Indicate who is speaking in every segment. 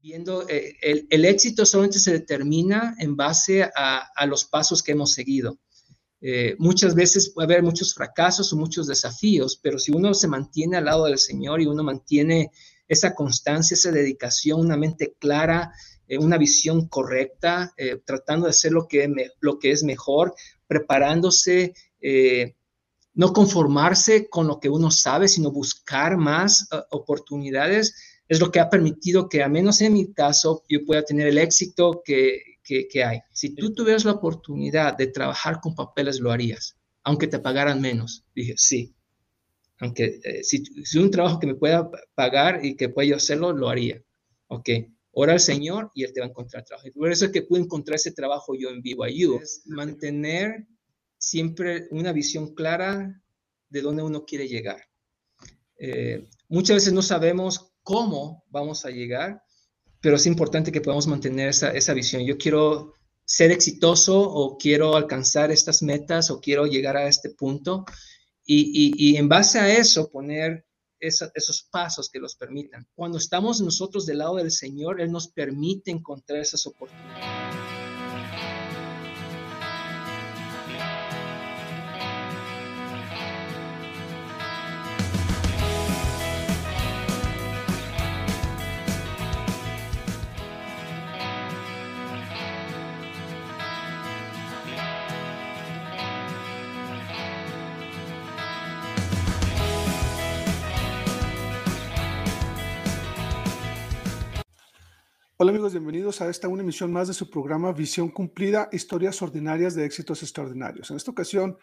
Speaker 1: viendo, eh, el, éxito solamente se determina en base a, los pasos que hemos seguido. Eh, muchas veces puede haber muchos fracasos o muchos desafíos, pero si uno se mantiene al lado del Señor y uno mantiene esa constancia, esa dedicación, una mente clara, eh, una visión correcta, tratando de hacer lo que, lo que es mejor, preparándose, no conformarse con lo que uno sabe, sino buscar más oportunidades, es lo que ha permitido que, a menos en mi caso, yo pueda tener el éxito que, que, hay. Si tú tuvieras la oportunidad de trabajar con papeles, lo harías, aunque te pagaran menos. Dije, sí. Aunque eh, si, si, un trabajo que me pueda pagar y que pueda yo hacerlo, lo haría. Ok. Ora al Señor y Él te va a encontrar trabajo. Y por eso es que pude encontrar ese trabajo yo en BYU. Es mantener siempre una visión clara de dónde uno quiere llegar. Eh, muchas veces no sabemos cómo vamos a llegar, pero es importante que podamos mantener esa, esa visión. Yo quiero ser exitoso o quiero alcanzar estas metas o quiero llegar a este punto y, y, en base a eso poner esos pasos que los permitan. Cuando estamos nosotros del lado del Señor, Él nos permite encontrar esas oportunidades.
Speaker 2: Hola amigos, bienvenidos a esta una emisión más de su programa Visión Cumplida, historias ordinarias de éxitos extraordinarios. En esta ocasión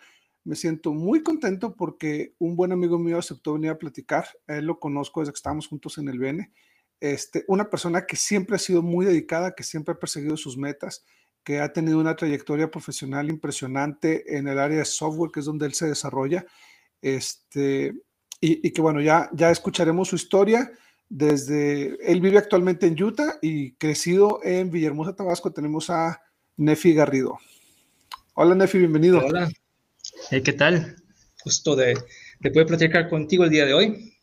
Speaker 2: me siento muy contento porque un buen amigo mío aceptó venir a platicar. él lo conozco desde que estábamos juntos en el BN. Este, una persona que siempre ha sido muy dedicada, que siempre ha perseguido sus metas, que ha tenido una trayectoria profesional impresionante en el área de software, que es donde él se desarrolla. Este, y, y que bueno, ya, ya escucharemos su historia desde, él vive actualmente en Utah y crecido en Villahermosa, Tabasco, tenemos a Nefi Garrido. Hola Nefi, bienvenido.
Speaker 1: Hola, ¿qué tal? Gusto de, de poder platicar contigo el día de hoy.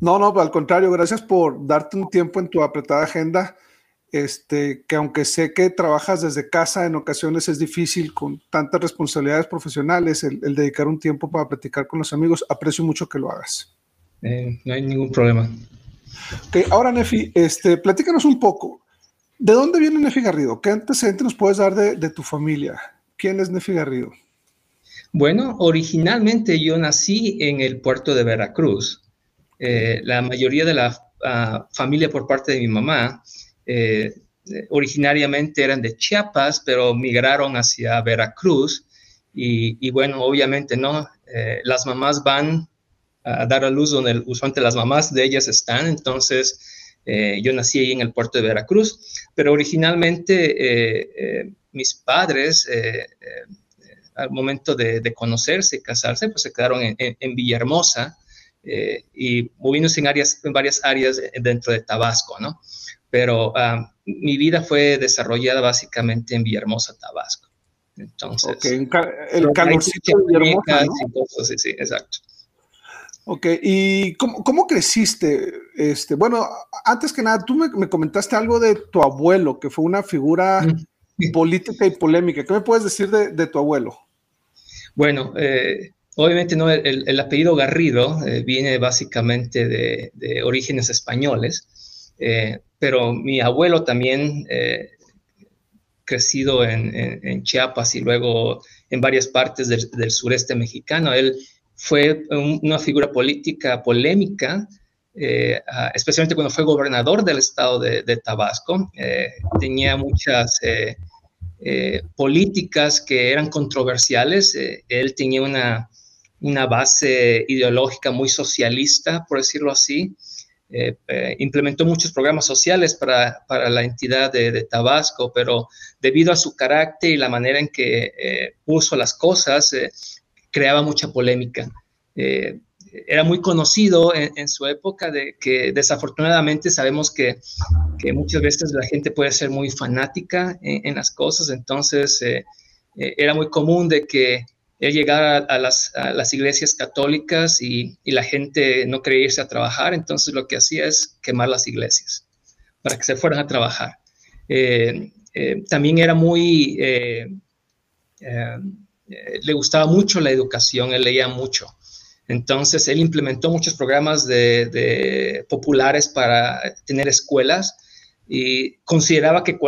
Speaker 2: No, no, al contrario, gracias por darte un tiempo en tu apretada agenda. Este, que aunque sé que trabajas desde casa, en ocasiones es difícil con tantas responsabilidades profesionales, el, dedicar un tiempo para platicar con los amigos, aprecio mucho que lo hagas.
Speaker 1: Eh, no hay ningún problema.
Speaker 2: Ok, ahora Nefi, este, platícanos un poco. ¿De dónde viene Nefi Garrido? ¿Qué antecedentes nos puedes dar de, tu familia? ¿Quién es Nefi Garrido?
Speaker 1: Bueno, originalmente yo nací en el puerto de Veracruz. Eh, la mayoría de la ah, familia por parte de mi mamá eh, originariamente eran de Chiapas, pero migraron hacia Veracruz. Y, bueno, obviamente, ¿no? las mamás van a dar a luz donde usualmente las mamás de ellas están. Entonces, eh, yo nací ahí en el puerto de Veracruz, pero originalmente eh, eh, mis padres, al momento de, conocerse y casarse, pues se quedaron en, Villahermosa y moviéndose en, áreas, en varias áreas dentro de Tabasco, ¿no? Pero ah, mi vida fue desarrollada básicamente en Villahermosa, Tabasco. Entonces,
Speaker 2: el calorcito de Villahermosa,
Speaker 1: Sí, sí, exacto.
Speaker 2: Ok, ¿y cómo, creciste? Este, bueno, antes que nada, tú me, comentaste algo de tu abuelo, que fue una figura política y polémica. ¿Qué me puedes decir de, tu abuelo?
Speaker 1: Bueno, eh, obviamente no, el, apellido Garrido eh, viene básicamente de, orígenes españoles, eh, pero mi abuelo también, crecido en, Chiapas y luego en varias partes del, del sureste mexicano, él fue una figura política polémica, eh, especialmente cuando fue gobernador del estado de, Tabasco. Eh, tenía muchas eh, políticas que eran controversiales. él tenía una, una, base ideológica muy socialista, por decirlo así. implementó muchos programas sociales para, para la entidad de, de, Tabasco, pero debido a su carácter y la manera en que puso las cosas, creaba mucha polémica. Eh, era muy conocido en, su época de que desafortunadamente sabemos que, muchas veces la gente puede ser muy fanática en, las cosas, entonces eh, eh, era muy común de que él llegara a las, iglesias católicas y, la gente no quería irse a trabajar, entonces lo que hacía es quemar las iglesias para que se fueran a trabajar. Eh, eh, también era muy, le gustaba mucho la educación, él leía mucho. Entonces, él implementó muchos programas de, populares para tener escuelas y consideraba que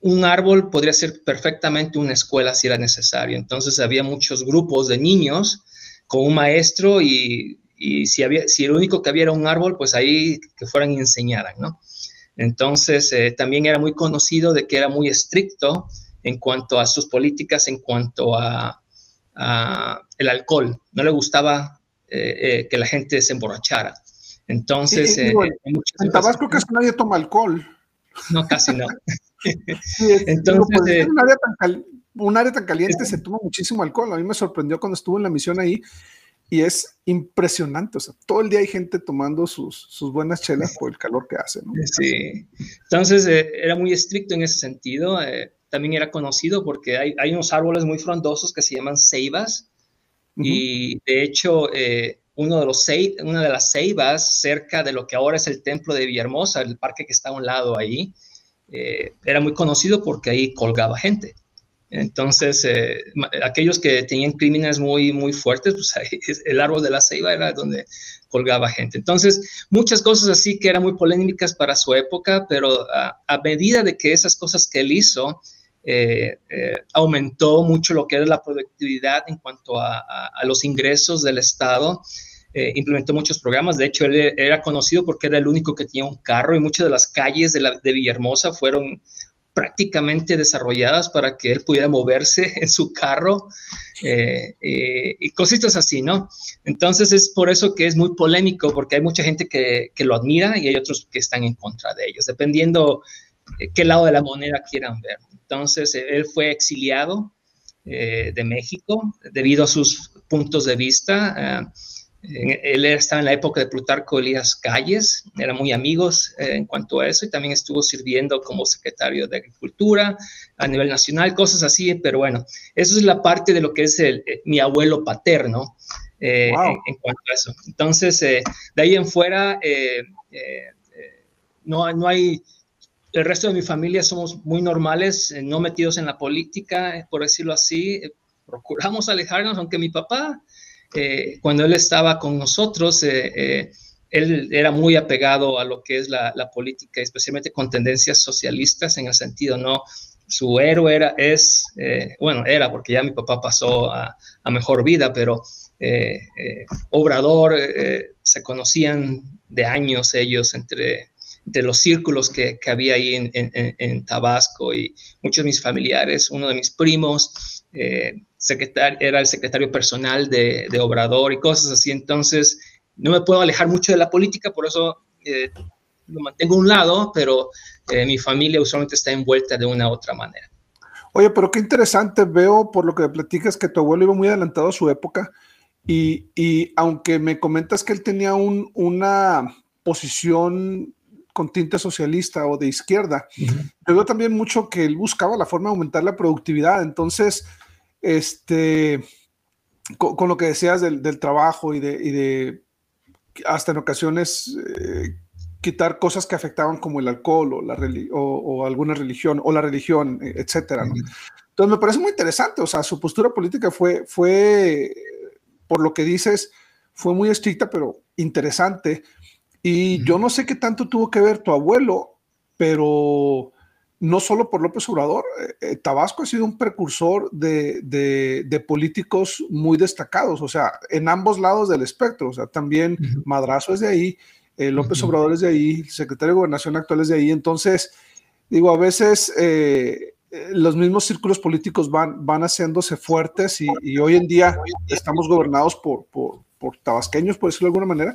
Speaker 1: un árbol podría ser perfectamente una escuela si era necesario. Entonces, había muchos grupos de niños con un maestro y, si, había, único que había era un árbol, pues ahí que fueran y enseñaran, ¿no? Entonces, eh, también era muy conocido de que era muy estricto en cuanto a sus políticas, en cuanto a, el alcohol. No le gustaba eh, eh, que la gente se emborrachara. Entonces,
Speaker 2: en Tabasco casi nadie toma alcohol.
Speaker 1: No, casi no.
Speaker 2: Entonces, un, área tan un área tan caliente se toma muchísimo alcohol. A mí me sorprendió cuando estuve en la misión ahí y es impresionante. O sea, todo el día hay gente tomando sus, sus buenas chelas por el calor que hace. ¿no?
Speaker 1: Sí. Entonces, eh, era muy estricto en ese sentido. También era conocido porque hay, hay, unos árboles muy frondosos que se llaman ceibas y de hecho, eh, uno de los una de las ceibas cerca de lo que ahora es el templo de Villahermosa, el parque que está a un lado ahí, eh, era muy conocido porque ahí colgaba gente. Entonces, eh, aquellos que tenían crímenes muy, muy fuertes, pues ahí, el árbol de la ceiba era donde colgaba gente. Entonces, muchas cosas así que eran muy polémicas para su época, pero a medida de que esas cosas que él hizo, eh, eh, aumentó mucho lo que era la productividad en cuanto a, los ingresos del Estado. Eh, implementó muchos programas. De hecho, él era conocido porque era el único que tenía un carro y muchas de las calles de, la, de Villahermosa fueron prácticamente desarrolladas para que él pudiera moverse en su carro y cositas así, ¿no? Entonces es por eso que es muy polémico, porque hay mucha gente que, que, lo admira y hay otros que están en contra de ellos, dependiendo qué lado de la moneda quieran ver. Entonces, eh, él fue exiliado eh, de México debido a sus puntos de vista. Eh, él estaba en la época de Plutarco Elías Calles, eran muy amigos en cuanto a eso y también estuvo sirviendo como secretario de Agricultura a nivel nacional, cosas así, pero bueno, eso es la parte de lo que es el, mi abuelo paterno en, cuanto a eso. Entonces, de ahí en fuera, no, no hay el resto de mi familia somos muy normales, eh, no metidos en la política, eh, por decirlo así. Eh, procuramos alejarnos, aunque mi papá, cuando él estaba con nosotros, él era muy apegado a lo que es la, política, especialmente con tendencias socialistas en el sentido, ¿no? Su héroe era, es, bueno, era porque ya mi papá pasó a, mejor vida, pero Obrador, se conocían de años ellos entre de los círculos que, que había ahí en, en, Tabasco y muchos de mis familiares, uno de mis primos eh, era el secretario personal de, de, Obrador y cosas así, entonces no me puedo alejar mucho de la política, por eso eh, lo mantengo a un lado, pero eh, mi familia usualmente está envuelta de una u otra manera.
Speaker 2: Oye, pero qué interesante, veo por lo que platicas que tu abuelo iba muy adelantado a su época y, y aunque me comentas que él tenía un, una posición con tinte socialista o de izquierda. Yo veo también mucho que él buscaba la forma de aumentar la productividad. Entonces, este, con, lo que decías del, trabajo y de, hasta en ocasiones eh, quitar cosas que afectaban como el alcohol o, la o, alguna religión o la religión, e, etcétera. Entonces me parece muy interesante, o sea, su postura política fue, fue, por lo que dices, fue muy estricta, pero interesante. Y yo no sé qué tanto tuvo que ver tu abuelo, pero no solo por López Obrador, eh, eh, Tabasco ha sido un precursor de, de, políticos muy destacados, o sea, en ambos lados del espectro, o sea, también Madrazo es de ahí, eh, López Obrador es de ahí, el secretario de Gobernación actual es de ahí, entonces, digo, a veces los mismos círculos políticos van, van haciéndose fuertes y, y hoy en día estamos gobernados por, por, por tabasqueños, por decirlo de alguna manera,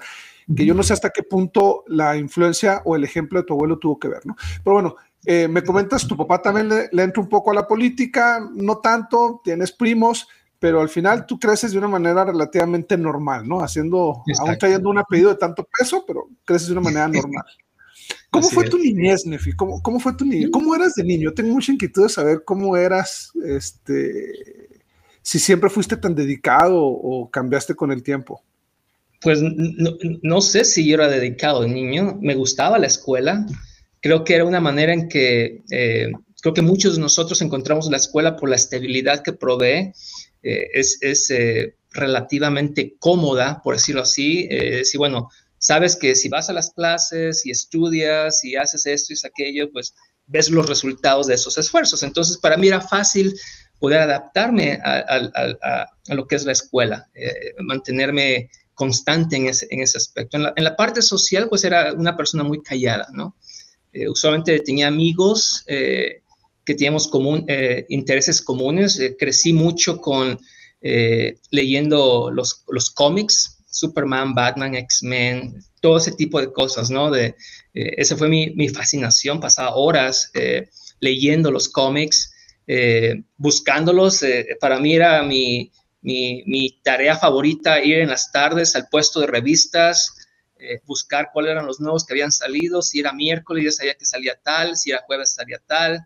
Speaker 2: que yo no sé hasta qué punto la influencia o el ejemplo de tu abuelo tuvo que ver, ¿no? Pero bueno, eh, me comentas, tu papá también le, entra un poco a la política, no tanto, tienes primos, pero al final tú creces de una manera relativamente normal, ¿no? Haciendo, aún trayendo un apellido de tanto peso, pero creces de una manera normal. ¿Cómo fue tu niñez, Nefi? ¿Cómo, ¿Cómo, fue tu niñez? ¿Cómo eras de niño? Tengo mucha inquietud de saber cómo eras, este, si siempre fuiste tan dedicado o cambiaste con el tiempo pues
Speaker 1: no, sé si yo era dedicado de niño, me gustaba la escuela, creo que era una manera en que creo que muchos de nosotros encontramos la escuela por la estabilidad que provee. es, es relativamente cómoda, por decirlo así. si, bueno, sabes que si vas a las clases y estudias y haces esto y aquello, pues ves los resultados de esos esfuerzos. Entonces, para mí era fácil poder adaptarme a, lo que es la escuela, eh, mantenerme constante en ese, en ese aspecto. En la, parte social, pues era una persona muy callada, ¿no? Eh, usualmente tenía amigos eh, que teníamos común, intereses comunes. crecí mucho con leyendo los, los cómics, Superman, Batman, X-Men, todo ese tipo de cosas, ¿no? De, eh, esa fue mi, mi, fascinación, pasaba horas eh, leyendo los cómics, eh, buscándolos. para mí era mi, mi, tarea favorita ir en las tardes al puesto de revistas, buscar cuáles eran los nuevos que habían salido, si era miércoles ya sabía que salía tal, si era jueves salía tal.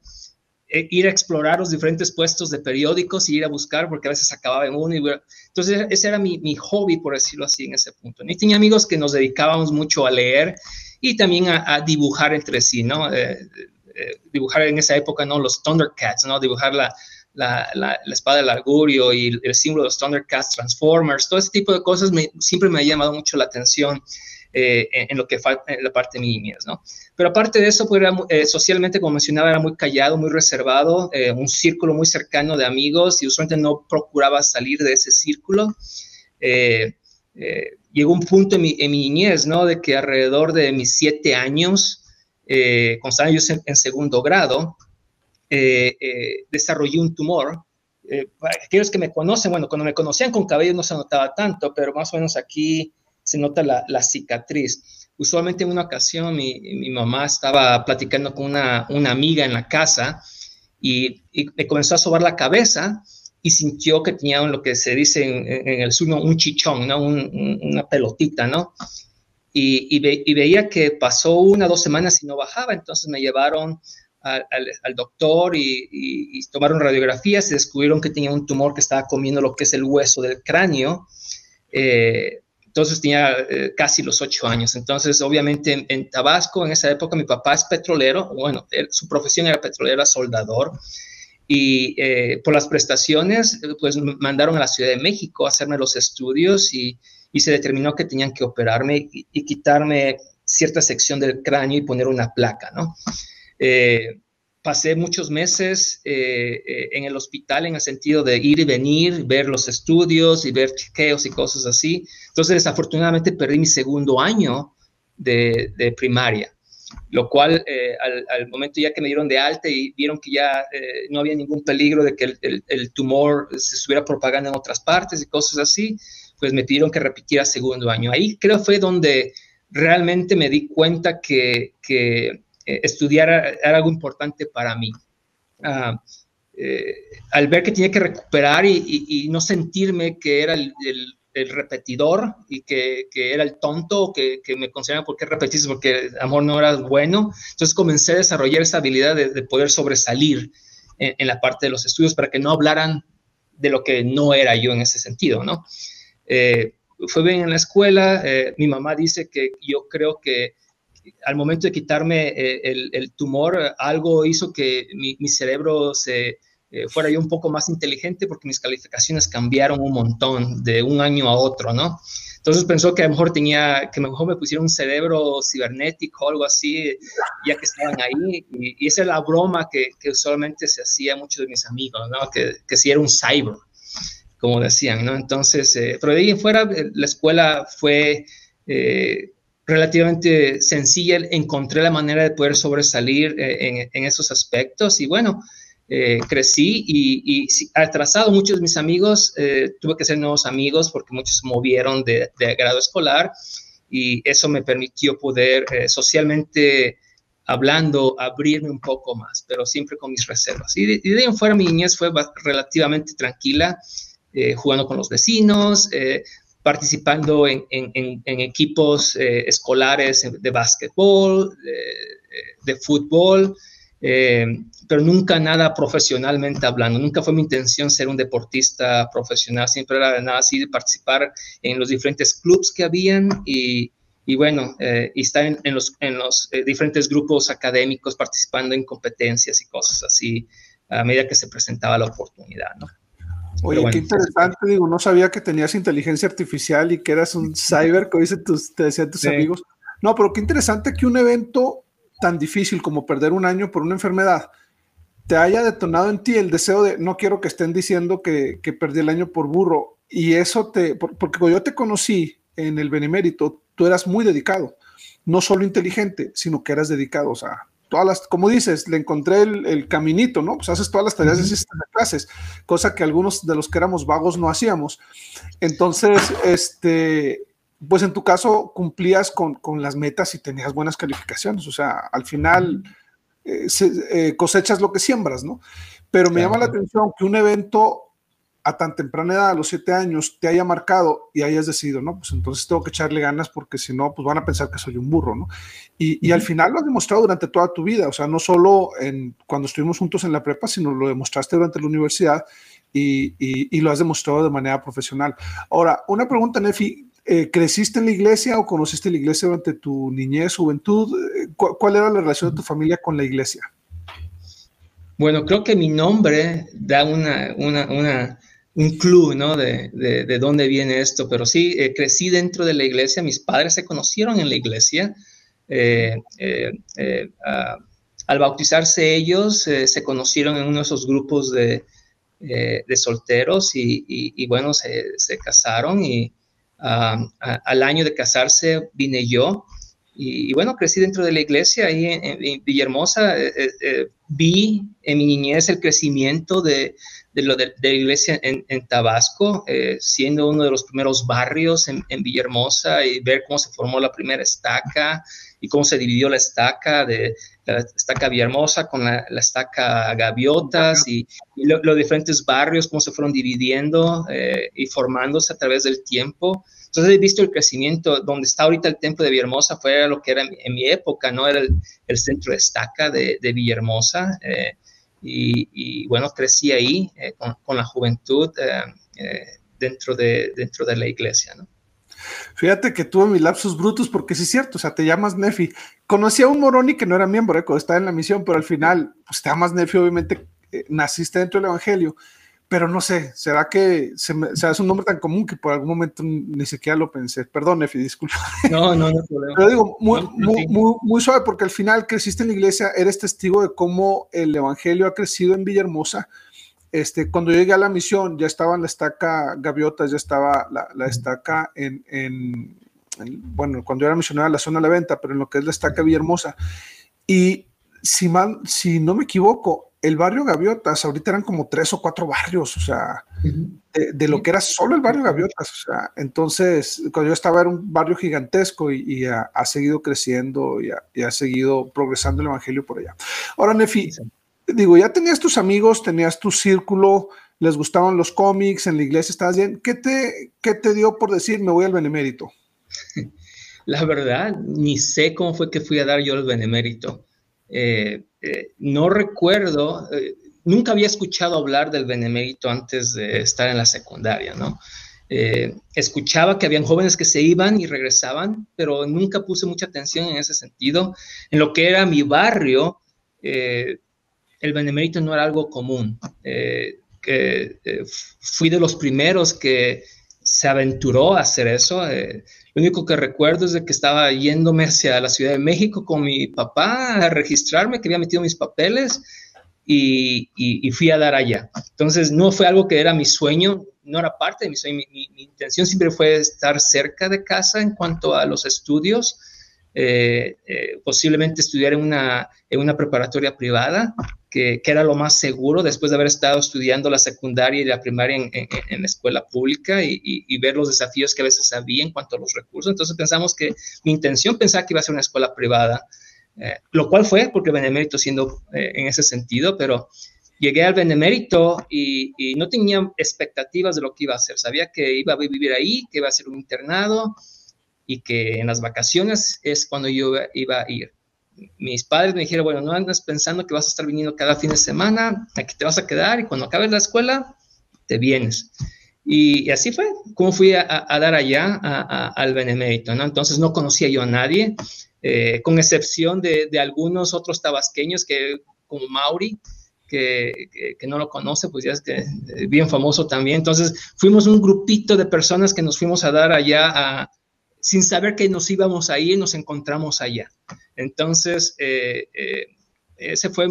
Speaker 1: Eh, ir a explorar los diferentes puestos de periódicos y ir a buscar, porque a veces acababa en uno. Y, entonces, ese era mi, mi, hobby, por decirlo así, en ese punto. Y tenía amigos que nos dedicábamos mucho a leer y también a, dibujar entre sí, ¿no? Eh, eh, dibujar en esa época, ¿no? Los Thundercats, ¿no? Dibujar la, la, la, espada del augurio y el, símbolo de los Thundercats, Transformers, todo ese tipo de cosas me, siempre me ha llamado mucho la atención. en, lo que en la parte de mi niñez, ¿no? Pero aparte de eso, pues eh, socialmente, como mencionaba, era muy callado, muy reservado, eh, un círculo muy cercano de amigos y usualmente no procuraba salir de ese círculo. Eh, llegó un punto en mi, niñez, ¿no? De que alrededor de mis siete años, cuando estaba yo en, segundo grado, desarrollé un tumor. aquellos que me conocen, bueno, cuando me conocían con cabello no se notaba tanto, pero más o menos aquí se nota la, cicatriz usualmente en una ocasión mi, mamá estaba platicando con una, amiga en la casa y, me comenzó a sobar la cabeza y sintió que tenía lo que se dice en, el sur, un chichón, una pelotita, ¿no? Y, y, veía que pasó una o dos semanas y no bajaba, entonces me llevaron al, al, doctor y, tomaron radiografías y descubrieron que tenía un tumor que estaba comiendo lo que es el hueso del cráneo. Eh, entonces tenía eh, casi los ocho años. Entonces, obviamente, en, Tabasco, en esa época, mi papá es petrolero, bueno, su profesión era petrolera, soldador, y eh, por las prestaciones, pues me mandaron a la Ciudad de México a hacerme los estudios y, y se determinó que tenían que operarme y, quitarme cierta sección del cráneo y poner una placa, ¿no? Eh, pasé muchos meses eh, eh, en el hospital en el sentido de ir y venir, ver los estudios y ver chequeos y cosas así. Entonces, desafortunadamente, perdí mi segundo año de, primaria, lo cual eh, al, momento ya que me dieron de alta y vieron que ya no había ningún peligro de que el, tumor se estuviera propagando en otras partes y cosas así, pues me pidieron que repitiera segundo año. Ahí creo fue donde realmente me di cuenta que, que eh, estudiar era algo importante para mí. Ah, eh, al ver que tenía que recuperar y, no sentirme que era el, repetidor y que, era el tonto, que, me consideraban por qué repetís, porque amor no era bueno, entonces comencé a desarrollar esa habilidad de, poder sobresalir en, la parte de los estudios para que no hablaran de lo que no era yo en ese sentido, ¿no? Eh, fue bien en la escuela, mi mamá dice que yo creo que al momento de quitarme eh, el, tumor, algo hizo que mi, cerebro se eh, fuera yo un poco más inteligente porque mis calificaciones cambiaron un montón de un año a otro, ¿no? Entonces pensó que a lo mejor tenía, que mejor me pusiera un cerebro cibernético o algo así, ya que estaban ahí. Y, esa es la broma que, que, se hacía a muchos de mis amigos, ¿no? Que, que si era un cyber, como decían, ¿no? Entonces, eh, pero de ahí en fuera, la escuela fue relativamente sencilla, encontré la manera de poder sobresalir eh, en, esos aspectos y bueno, eh, crecí y, y, atrasado muchos de mis amigos, eh, tuve que ser nuevos amigos porque muchos movieron de, grado escolar y eso me permitió poder socialmente hablando, abrirme un poco más, pero siempre con mis reservas. Y de, ahí en fuera mi niñez fue relativamente tranquila, jugando con los vecinos, participando en, equipos eh, escolares de básquetbol, de, fútbol, eh, pero nunca nada profesionalmente hablando. Nunca fue mi intención ser un deportista profesional, siempre era nada así de participar en los diferentes clubes que habían y, y bueno, y estar en, los, en los diferentes grupos académicos participando en competencias y cosas así a medida que se presentaba la oportunidad, ¿no?
Speaker 2: Oye, qué interesante, digo, no sabía que tenías inteligencia artificial y que eras un cyber, como dicen tus, te decían tus amigos. No, pero qué interesante que un evento tan difícil como perder un año por una enfermedad te haya detonado en ti el deseo de no quiero que estén diciendo que, que perdí el año por burro. Y eso te, porque cuando yo te conocí en el Benemérito, tú eras muy dedicado, no solo inteligente, sino que eras dedicado. O sea, todas las, como dices, le encontré el, caminito, ¿no? Pues haces todas las tareas de clases, cosa que algunos de los que éramos vagos no hacíamos. Entonces, este, pues en tu caso cumplías con, las metas y tenías buenas calificaciones, o sea, al final eh, eh, cosechas lo que siembras, ¿no? Pero me llama la atención que un evento a tan temprana edad, a los siete años, te haya marcado y hayas decidido, no, pues entonces tengo que echarle ganas porque si no, pues van a pensar que soy un burro, ¿no? Y, al final lo has demostrado durante toda tu vida, o sea, no solo en, cuando estuvimos juntos en la prepa, sino lo demostraste durante la universidad y, lo has demostrado de manera profesional. Ahora, una pregunta, Nefi, eh, ¿creciste en la iglesia o conociste la iglesia durante tu niñez, juventud? Eh, ¿Cuál era la relación de tu familia con la iglesia?
Speaker 1: Bueno, creo que mi nombre da una, una un club, ¿no? De, de, dónde viene esto, pero sí, eh, crecí dentro de la iglesia, mis padres se conocieron en la iglesia. Eh, eh, al bautizarse ellos, se conocieron en uno de esos grupos de, de solteros y, y, bueno, se, se, casaron y al año de casarse vine yo. Y, bueno, crecí dentro de la iglesia ahí en Villahermosa. vi en mi niñez el crecimiento de, de, lo de, la iglesia en, Tabasco, eh, siendo uno de los primeros barrios en, Villahermosa y ver cómo se formó la primera estaca y cómo se dividió la estaca de la estaca Villahermosa con la, estaca Gaviotas y, los diferentes barrios, cómo se fueron dividiendo eh, y formándose a través del tiempo. Entonces he visto el crecimiento, donde está ahorita el templo de Villahermosa, fue lo que era en, mi época, ¿no? Era el, centro de estaca de, de Villahermosa. Eh, y, bueno, crecí ahí eh, con, la juventud eh, eh, dentro, de, dentro de la iglesia, ¿no?
Speaker 2: Fíjate que tuve mis lapsos brutos porque sí es cierto, o sea, te llamas Nefi. Conocí a un Moroni que no era miembro, ¿eh? estaba en la misión, pero al final, pues te llamas Nefi, obviamente naciste dentro del Evangelio pero no sé, ¿será que se me, es un nombre tan común que por algún momento ni siquiera lo pensé? Perdón, Efi, disculpa.
Speaker 1: No, no, no problema.
Speaker 2: Pero digo, muy, muy, muy, suave, porque al final creciste en la iglesia, eres testigo de cómo el evangelio ha crecido en Villahermosa. Este, cuando llegué a la misión, ya estaba en la estaca Gaviotas, ya estaba la, la estaca en, en, bueno, cuando yo era misionero en la zona de la venta, pero en lo que es la estaca Villahermosa. Y si, mal, si no me equivoco, el barrio Gaviotas, ahorita eran como tres o cuatro barrios, o sea, de, lo que era solo el barrio Gaviotas, o sea, entonces, cuando yo estaba era un barrio gigantesco y, ha, seguido creciendo y ha, seguido progresando el evangelio por allá. Ahora, Nefi, digo, ya tenías tus amigos, tenías tu círculo, les gustaban los cómics, en la iglesia estabas bien, ¿qué te, qué te dio por decir me voy al benemérito?
Speaker 1: La verdad, ni sé cómo fue que fui a dar yo el benemérito. Eh, eh, no recuerdo, eh, nunca había escuchado hablar del benemérito antes de estar en la secundaria, ¿no? escuchaba que habían jóvenes que se iban y regresaban, pero nunca puse mucha atención en ese sentido. En lo que era mi barrio, el benemérito no era algo común. fui de los primeros que se aventuró a hacer eso. Lo único que recuerdo es de que estaba yéndome hacia la Ciudad de México con mi papá a registrarme, que había metido mis papeles y, fui a dar allá. Entonces, no fue algo que era mi sueño, no era parte de mi sueño. Mi, intención siempre fue estar cerca de casa en cuanto a los estudios, eh, eh, posiblemente estudiar en una, en una preparatoria privada que, era lo más seguro después de haber estado estudiando la secundaria y la primaria en, en, escuela pública y, ver los desafíos que a veces había en cuanto a los recursos. Entonces pensamos que mi intención pensaba que iba a ser una escuela privada, eh, lo cual fue porque Benemérito siendo eh, en ese sentido, pero llegué al Benemérito y, y, no tenía expectativas de lo que iba a hacer. Sabía que iba a vivir ahí, que iba a ser un internado y que en las vacaciones es cuando yo iba a ir mis padres me dijeron, bueno, no andas pensando que vas a estar viniendo cada fin de semana, aquí te vas a quedar y cuando acabes la escuela, te vienes. Y, así fue como fui a, dar allá al Benemérito, ¿no? Entonces no conocía yo a nadie, eh, con excepción de, de, algunos otros tabasqueños que, como Mauri, que, que, no lo conoce, pues ya es que eh, bien famoso también. Entonces fuimos un grupito de personas que nos fuimos a dar allá a, sin saber que nos íbamos a ir, nos encontramos allá. Entonces, eh, eh, esa fue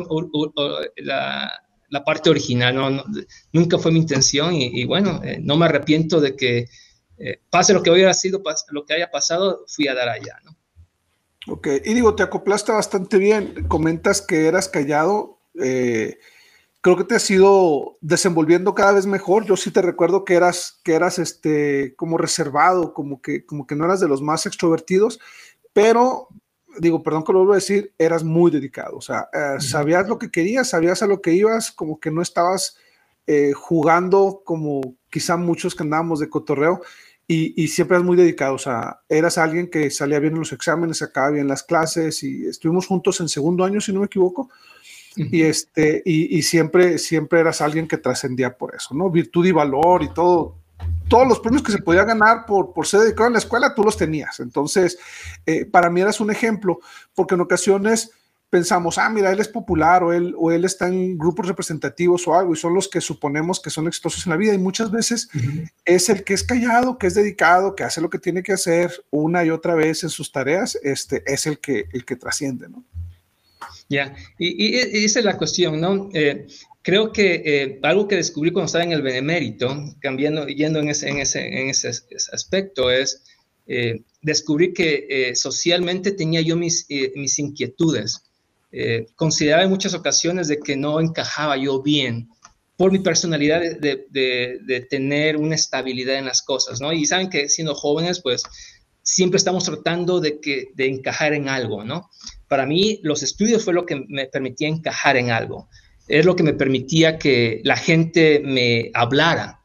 Speaker 1: la, parte original, ¿no? nunca fue mi intención y, bueno, no me arrepiento de que pase lo que hubiera sido, lo que haya pasado, fui a dar allá, ¿no?
Speaker 2: Ok, y digo, te acoplaste bastante bien, comentas que eras callado, eh, creo que te has ido desenvolviendo cada vez mejor. Yo sí te recuerdo que eras, que eras este, como reservado, como que, como que no eras de los más extrovertidos, pero digo, perdón que lo vuelvo a decir, eras muy dedicado. O sea, eh, sabías lo que querías, sabías a lo que ibas, como que no estabas eh, jugando como quizá muchos que andábamos de cotorreo. Y, y, siempre eras muy dedicado, o sea, eras alguien que salía bien en los exámenes, sacaba bien las clases y estuvimos juntos en segundo año, si no me equivoco, y, este, y, siempre, siempre eras alguien que trascendía por eso, ¿no? Virtud y valor y todo. Todos los premios que se podía ganar por, por ser dedicado en la escuela, tú los tenías. Entonces, eh, para mí eras un ejemplo, porque en ocasiones pensamos, ah, mira, él es popular o él, o él está en grupos representativos o algo y son los que suponemos que son exitosos en la vida y muchas veces es el que es callado, que es dedicado, que hace lo que tiene que hacer una y otra vez en sus tareas, este, es el que, el que trasciende, ¿no?
Speaker 1: Ya, y, esa es la cuestión, ¿no? Eh, creo que eh, algo que descubrí cuando estaba en el Benemérito, cambiando, yendo en ese, en ese, en ese aspecto, es eh, descubrir que socialmente tenía yo mis, mis inquietudes. consideraba en muchas ocasiones de que no encajaba yo bien por mi personalidad de, de, de, tener una estabilidad en las cosas, ¿no? Y saben que siendo jóvenes, pues siempre estamos tratando de, que, de encajar en algo, ¿no? Para mí, los estudios fue lo que me permitía encajar en algo. Es lo que me permitía que la gente me hablara,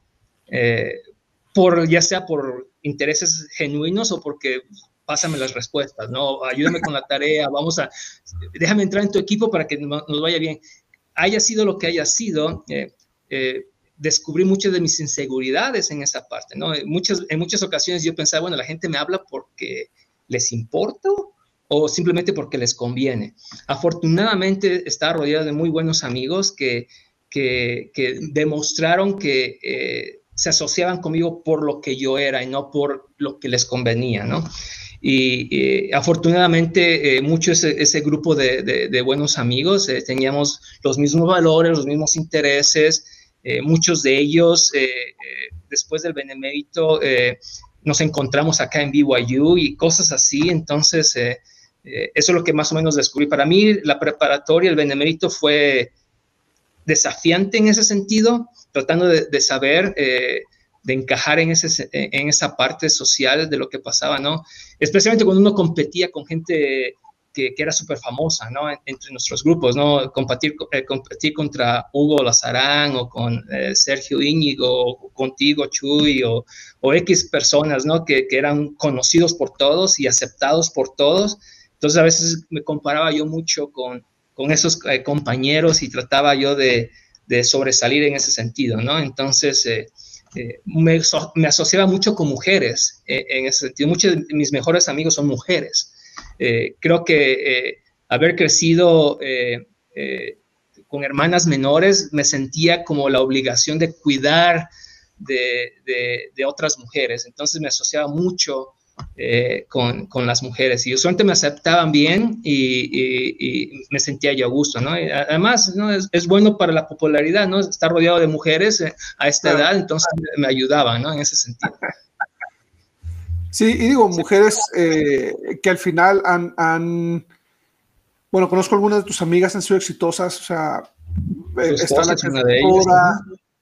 Speaker 1: eh, por, ya sea por intereses genuinos o porque pásame las respuestas, ¿no? Ayúdame con la tarea, vamos a, déjame entrar en tu equipo para que nos vaya bien. Haya sido lo que haya sido, eh, eh, descubrí muchas de mis inseguridades en esa parte, ¿no? Muchas, en muchas ocasiones yo pensaba, bueno, la gente me habla porque les importo o simplemente porque les conviene. Afortunadamente estaba rodeado de muy buenos amigos que, que, demostraron que eh, se asociaban conmigo por lo que yo era y no por lo que les convenía, ¿no? Y afortunadamente eh, mucho ese, grupo de, de, buenos amigos eh, teníamos los mismos valores, los mismos intereses, muchos de ellos después del Benemérito nos encontramos acá en BYU y cosas así, entonces eh, eso es lo que más o menos descubrí. Para mí, la preparatoria, el benemérito fue desafiante en ese sentido, tratando de, saber, eh, de encajar en, ese, en esa parte social de lo que pasaba, ¿no? Especialmente cuando uno competía con gente que, era súper famosa, ¿no? Entre nuestros grupos, ¿no? Competir, eh, competir contra Hugo Lazarán o con Sergio Íñigo o contigo, Chuy o, o X personas, ¿no? Que, que, eran conocidos por todos y aceptados por todos. Entonces a veces me comparaba yo mucho con, con esos eh, compañeros y trataba yo de, de, sobresalir en ese sentido, ¿no? Entonces eh, eh, me, me, asociaba mucho con mujeres en ese sentido. Muchos de mis mejores amigos son mujeres. creo que haber crecido con hermanas menores me sentía como la obligación de cuidar de, de, de otras mujeres. Entonces me asociaba mucho eh, con, con, las mujeres y usualmente me aceptaban bien y, me sentía yo a gusto, ¿no? además, ¿no? Es, bueno para la popularidad, ¿no? Estar rodeado de mujeres eh, a esta edad, entonces me ayudaban, ¿no? En ese sentido.
Speaker 2: Sí, y digo, mujeres eh, que al final han, han, bueno, conozco algunas de tus amigas, han sido exitosas, o sea, está la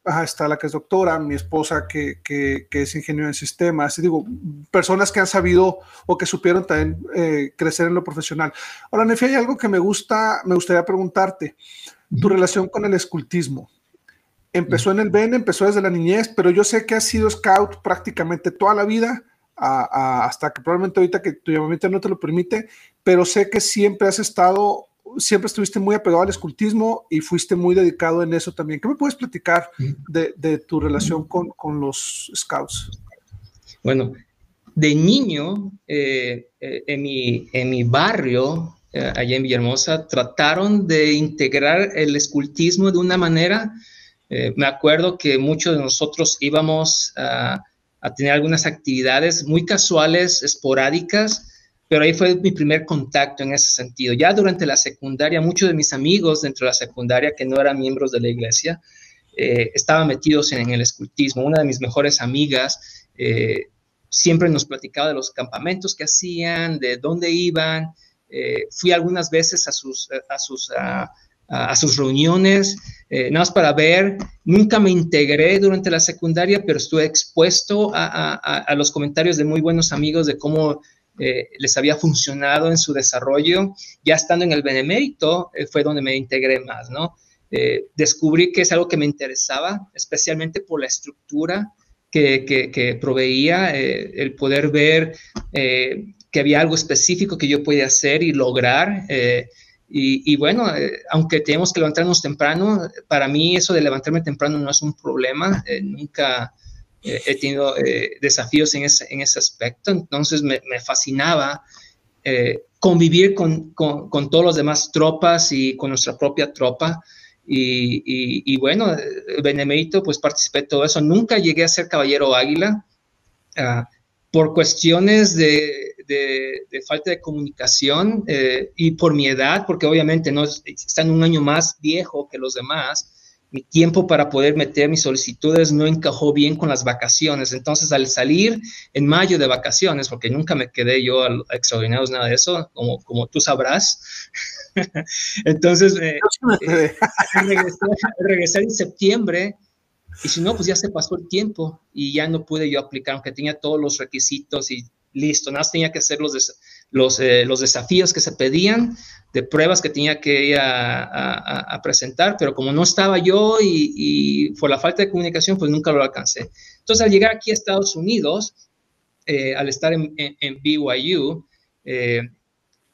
Speaker 2: que está la que es doctora, mi esposa que, que, es ingeniero en sistemas, y digo, personas que han sabido o que supieron también eh, crecer en lo profesional. Ahora, Nefi, hay algo que me gusta, me gustaría preguntarte, tu relación con el escultismo. Empezó en el BEN, empezó desde la niñez, pero yo sé que has sido scout prácticamente toda la vida, hasta que probablemente ahorita que tu llamamiento no te lo permite, pero sé que siempre has estado siempre estuviste muy apegado al escultismo y fuiste muy dedicado en eso también. ¿Qué me puedes platicar de, tu relación con, los scouts?
Speaker 1: Bueno, de niño, eh, eh, en, mi, en mi barrio, allá en Villahermosa, trataron de integrar el escultismo de una manera. me acuerdo que muchos de nosotros íbamos a, a tener algunas actividades muy casuales, esporádicas, pero ahí fue mi primer contacto en ese sentido. Ya durante la secundaria, muchos de mis amigos dentro de la secundaria que no eran miembros de la iglesia eh, estaban metidos en, el escultismo. Una de mis mejores amigas eh, siempre nos platicaba de los campamentos que hacían, de dónde iban. Eh, fui algunas veces a sus, a sus, a, sus reuniones, nada más para ver. Nunca me integré durante la secundaria, pero estuve expuesto a, a los comentarios de muy buenos amigos de cómo eh, les había funcionado en su desarrollo. Ya estando en el Benemérito eh, fue donde me integré más, ¿no? Eh, descubrí que es algo que me interesaba, especialmente por la estructura que, que, proveía, el poder ver que había algo específico que yo podía hacer y lograr. Y, y, bueno, aunque tenemos que levantarnos temprano, para mí eso de levantarme temprano no es un problema. nunca eh, he tenido eh, desafíos en ese, en ese aspecto, entonces me, me fascinaba eh, convivir con, con, con, todos los demás tropas y con nuestra propia tropa. Y, y, bueno, Benemérito, pues participé de todo eso. Nunca llegué a ser caballero águila uh, por cuestiones de, de, de, falta de comunicación y por mi edad, porque obviamente no están un año más viejo que los demás mi tiempo para poder meter mis solicitudes no encajó bien con las vacaciones. Entonces, al salir en mayo de vacaciones, porque nunca me quedé yo a, extraordinarios nada de eso, como, como tú sabrás, entonces eh, eh, regresé, en septiembre y si no, pues ya se pasó el tiempo y ya no pude yo aplicar, aunque tenía todos los requisitos y listo, nada más tenía que hacer los, los, eh, los desafíos que se pedían de pruebas que tenía que ir a, presentar, pero como no estaba yo y, por la falta de comunicación, pues nunca lo alcancé. Entonces, al llegar aquí a Estados Unidos, eh, al estar en, BYU, eh,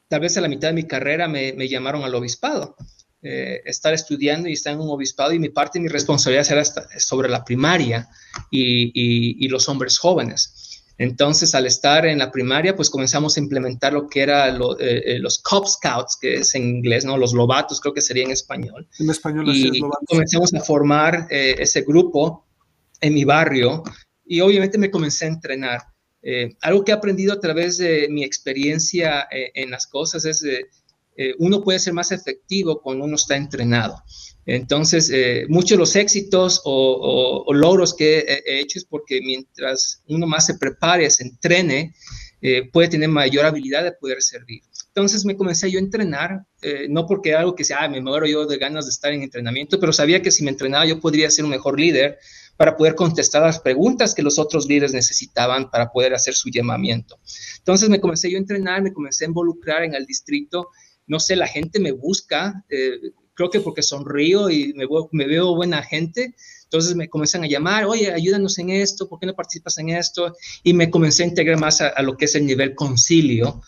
Speaker 1: tal vez a la mitad de mi carrera me, llamaron al obispado. Eh, estar estudiando y estar en un obispado y mi parte mi responsabilidad era sobre la primaria y los hombres jóvenes. Entonces, al estar en la primaria, pues comenzamos a implementar lo que era eh, eh, los Cub Scouts, que es en inglés, ¿no? Los lobatos, creo que sería en español.
Speaker 2: En español,
Speaker 1: y comenzamos a formar eh, ese grupo en mi barrio y obviamente me comencé a entrenar. algo que he aprendido a través de mi experiencia en las cosas es que uno puede ser más efectivo cuando uno está entrenado. Entonces, eh, muchos de los éxitos o, logros que he, hecho es porque mientras uno más se prepare, se entrene, eh, puede tener mayor habilidad de poder servir. Entonces me comencé yo a entrenar, eh, no porque algo que sea, ah, me muero yo de ganas de estar en entrenamiento, pero sabía que si me entrenaba yo podría ser un mejor líder para poder contestar las preguntas que los otros líderes necesitaban para poder hacer su llamamiento. Entonces me comencé yo a entrenar, me comencé a involucrar en el distrito, no sé, la gente me busca, creo que porque sonrío y me, veo buena gente, entonces me comienzan a llamar, oye, ayúdanos en esto, ¿por qué no participas en esto? Y me comencé a integrar más a, lo que es el nivel concilio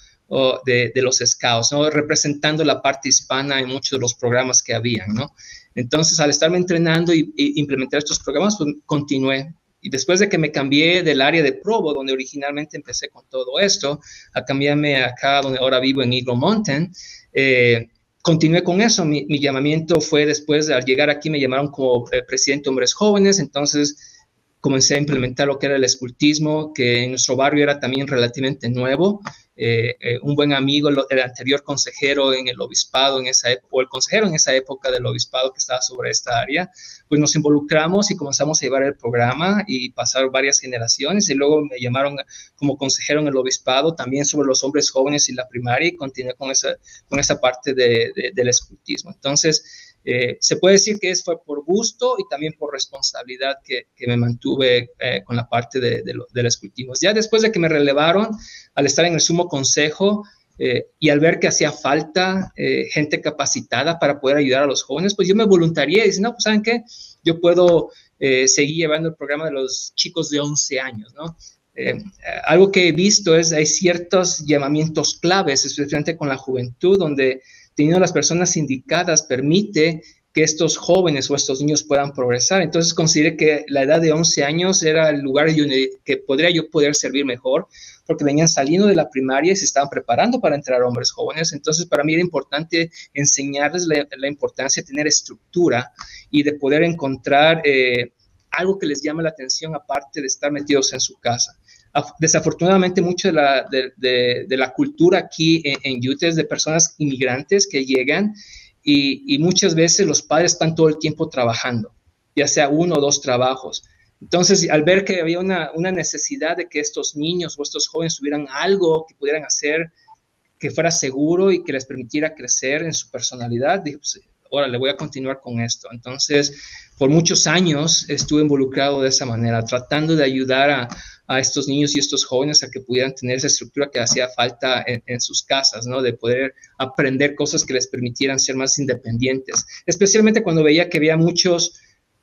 Speaker 1: de, de, los scouts, ¿no? representando la parte hispana en muchos de los programas que habían. ¿no? Entonces, al estarme entrenando y, implementar estos programas, pues continué. Y después de que me cambié del área de Provo, donde originalmente empecé con todo esto, a cambiarme acá donde ahora vivo en Eagle Mountain, eh, continué con eso. Mi, llamamiento fue después, de, al llegar aquí me llamaron como eh, presidente de hombres jóvenes, entonces comencé a implementar lo que era el escultismo, que en nuestro barrio era también relativamente nuevo. Eh, eh, un buen amigo, el, anterior consejero en el obispado en esa o el consejero en esa época del obispado que estaba sobre esta área, pues nos involucramos y comenzamos a llevar el programa y pasar varias generaciones y luego me llamaron como consejero en el obispado también sobre los hombres jóvenes y la primaria y continué con esa, con esa parte del escultismo. Entonces, eh, se puede decir que es, fue por gusto y también por responsabilidad que, me mantuve eh, con la parte de, los cultivos. Ya después de que me relevaron, al estar en el sumo consejo eh, y al ver que hacía falta gente capacitada para poder ayudar a los jóvenes, pues yo me voluntarié y dije, no, pues ¿saben qué? Yo puedo seguir llevando el programa de los chicos de 11 años, ¿no? algo que he visto es hay ciertos llamamientos claves, especialmente con la juventud, donde teniendo las personas indicadas permite que estos jóvenes o estos niños puedan progresar. Entonces consideré que la edad de 11 años era el lugar que podría yo poder servir mejor, porque venían saliendo de la primaria y se estaban preparando para entrar hombres jóvenes. Entonces para mí era importante enseñarles la, importancia de tener estructura y de poder encontrar eh, algo que les llame la atención aparte de estar metidos en su casa. Desafortunadamente, mucho de la, cultura aquí en, en es de personas inmigrantes que llegan y, muchas veces los padres están todo el tiempo trabajando, ya sea uno o dos trabajos. Entonces, al ver que había una, necesidad de que estos niños o estos jóvenes tuvieran algo que pudieran hacer que fuera seguro y que les permitiera crecer en su personalidad, dije, pues, ahora le voy a continuar con esto. Entonces, por muchos años estuve involucrado de esa manera, tratando de ayudar a, a estos niños y estos jóvenes a que pudieran tener esa estructura que hacía falta en, sus casas, ¿no? De poder aprender cosas que les permitieran ser más independientes, especialmente cuando veía que había muchos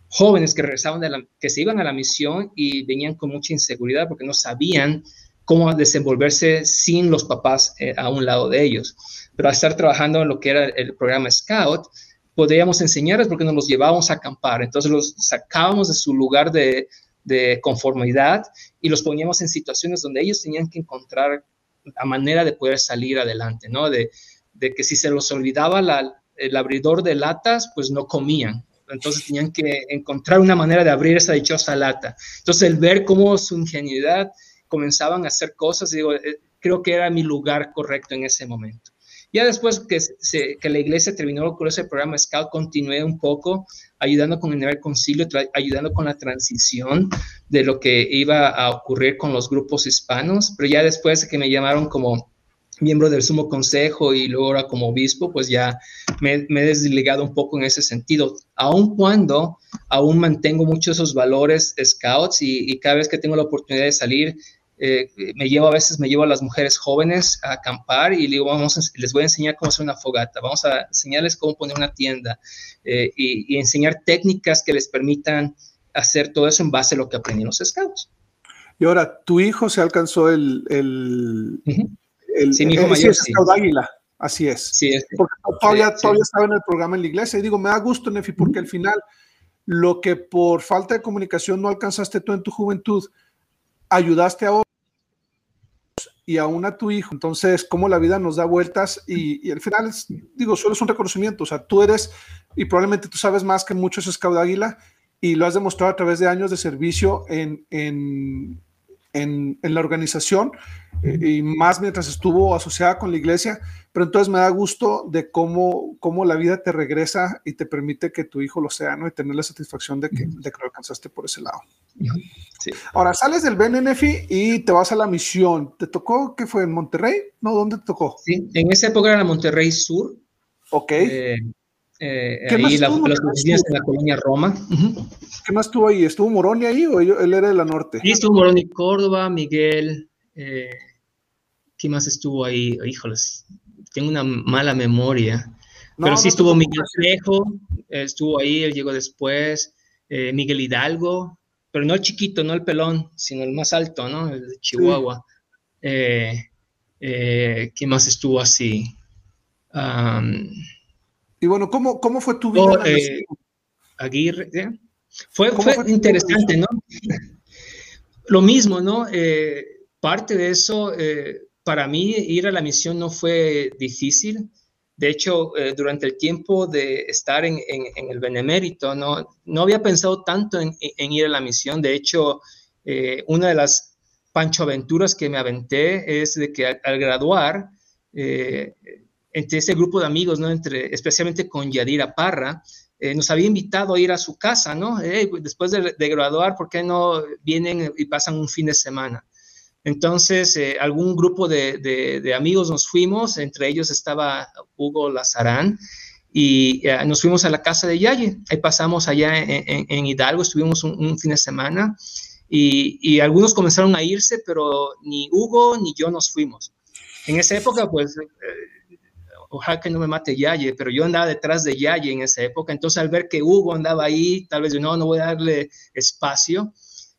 Speaker 1: jóvenes que regresaban de la, que se iban a la misión y venían con mucha inseguridad porque no sabían cómo desenvolverse sin los papás eh, a un lado de ellos. Pero al estar trabajando en lo que era el programa Scout, podíamos enseñarles porque nos los llevábamos a acampar. Entonces los sacábamos de su lugar de, de conformidad y los poníamos en situaciones donde ellos tenían que encontrar la manera de poder salir adelante, ¿no? De, que si se los olvidaba el abridor de latas, pues no comían. Entonces tenían que encontrar una manera de abrir esa dichosa lata. Entonces el ver cómo su ingenuidad comenzaban a hacer cosas, digo, eh, creo que era mi lugar correcto en ese momento. Ya después que, la iglesia terminó con ese programa Scout, continué un poco ayudando con el concilio, ayudando con la transición de lo que iba a ocurrir con los grupos hispanos, pero ya después de que me llamaron como miembro del Sumo Consejo y luego ahora como obispo, pues ya me, he desligado un poco en ese sentido, aun cuando aún mantengo muchos esos valores scouts y, y cada vez que tengo la oportunidad de salir, eh, me llevo a veces, me llevo a las mujeres jóvenes a acampar y digo, vamos, les voy a enseñar cómo hacer una fogata, vamos a enseñarles cómo poner una tienda eh, y, enseñar técnicas que les permitan hacer todo eso en base a lo que aprendí en los scouts.
Speaker 2: Y ahora, tu hijo se alcanzó el... el,
Speaker 1: sí, mi hijo mayor, sí.
Speaker 2: Águila. Así es.
Speaker 1: Sí,
Speaker 2: porque todavía, todavía estaba en el programa en la iglesia. Y digo, me da gusto, Nefi, porque al final lo que por falta de comunicación no alcanzaste tú en tu juventud, ayudaste a otros y aún a tu hijo. Entonces, cómo la vida nos da vueltas y, al final, digo, solo es un reconocimiento. O sea, tú eres, y probablemente tú sabes más que muchos Scout Águila y lo has demostrado a través de años de servicio en, en, la organización eh, y más mientras estuvo asociada con la iglesia, pero entonces me da gusto de cómo, cómo la vida te regresa y te permite que tu hijo lo sea, ¿no? Y tener la satisfacción de que, de que lo alcanzaste por ese lado. Sí. Ahora sales del BNNFI y te vas a la misión. ¿Te tocó qué fue en Monterrey? No, ¿dónde te tocó?
Speaker 1: Sí, en esa época era la Monterrey Sur.
Speaker 2: Ok.
Speaker 1: Eh, eh, ahí la, las oficinas en la colonia Roma.
Speaker 2: ¿Qué más estuvo ahí? ¿Estuvo Moroni ahí o él era de la norte?
Speaker 1: Sí, estuvo Moroni Córdoba, Miguel. Eh, ¿Qué más estuvo ahí? Híjoles, tengo una mala memoria. Pero sí estuvo Miguel Trejo, estuvo ahí, él llegó después. Eh, Miguel Hidalgo, pero no el chiquito, no el pelón, sino el más alto, ¿no? El de Chihuahua. Eh, ¿Qué más estuvo así?
Speaker 2: Y bueno, ¿cómo, cómo fue tu vida? Oh,
Speaker 1: eh, Aguirre, fue, fue, interesante, ¿no? Lo mismo, ¿no? Eh, parte de eso, eh, para mí ir a la misión no fue difícil. De hecho, durante el tiempo de estar en, en, el Benemérito, no, no había pensado tanto en, en ir a la misión. De hecho, una de las pancho aventuras que me aventé es de que al, al graduar, entre ese grupo de amigos, ¿no? Entre, especialmente con Yadira Parra, eh, nos había invitado a ir a su casa, ¿no? después de, graduar, ¿por qué no vienen y pasan un fin de semana? Entonces, eh, algún grupo de, amigos nos fuimos, entre ellos estaba Hugo Lazarán, y eh, nos fuimos a la casa de Yaye. Ahí pasamos allá en, Hidalgo, estuvimos un, fin de semana, y, y, algunos comenzaron a irse, pero ni Hugo ni yo nos fuimos. En esa época, pues ojalá que no me mate Yaye, pero yo andaba detrás de Yaye en esa época, entonces al ver que Hugo andaba ahí, tal vez yo no, no voy a darle espacio,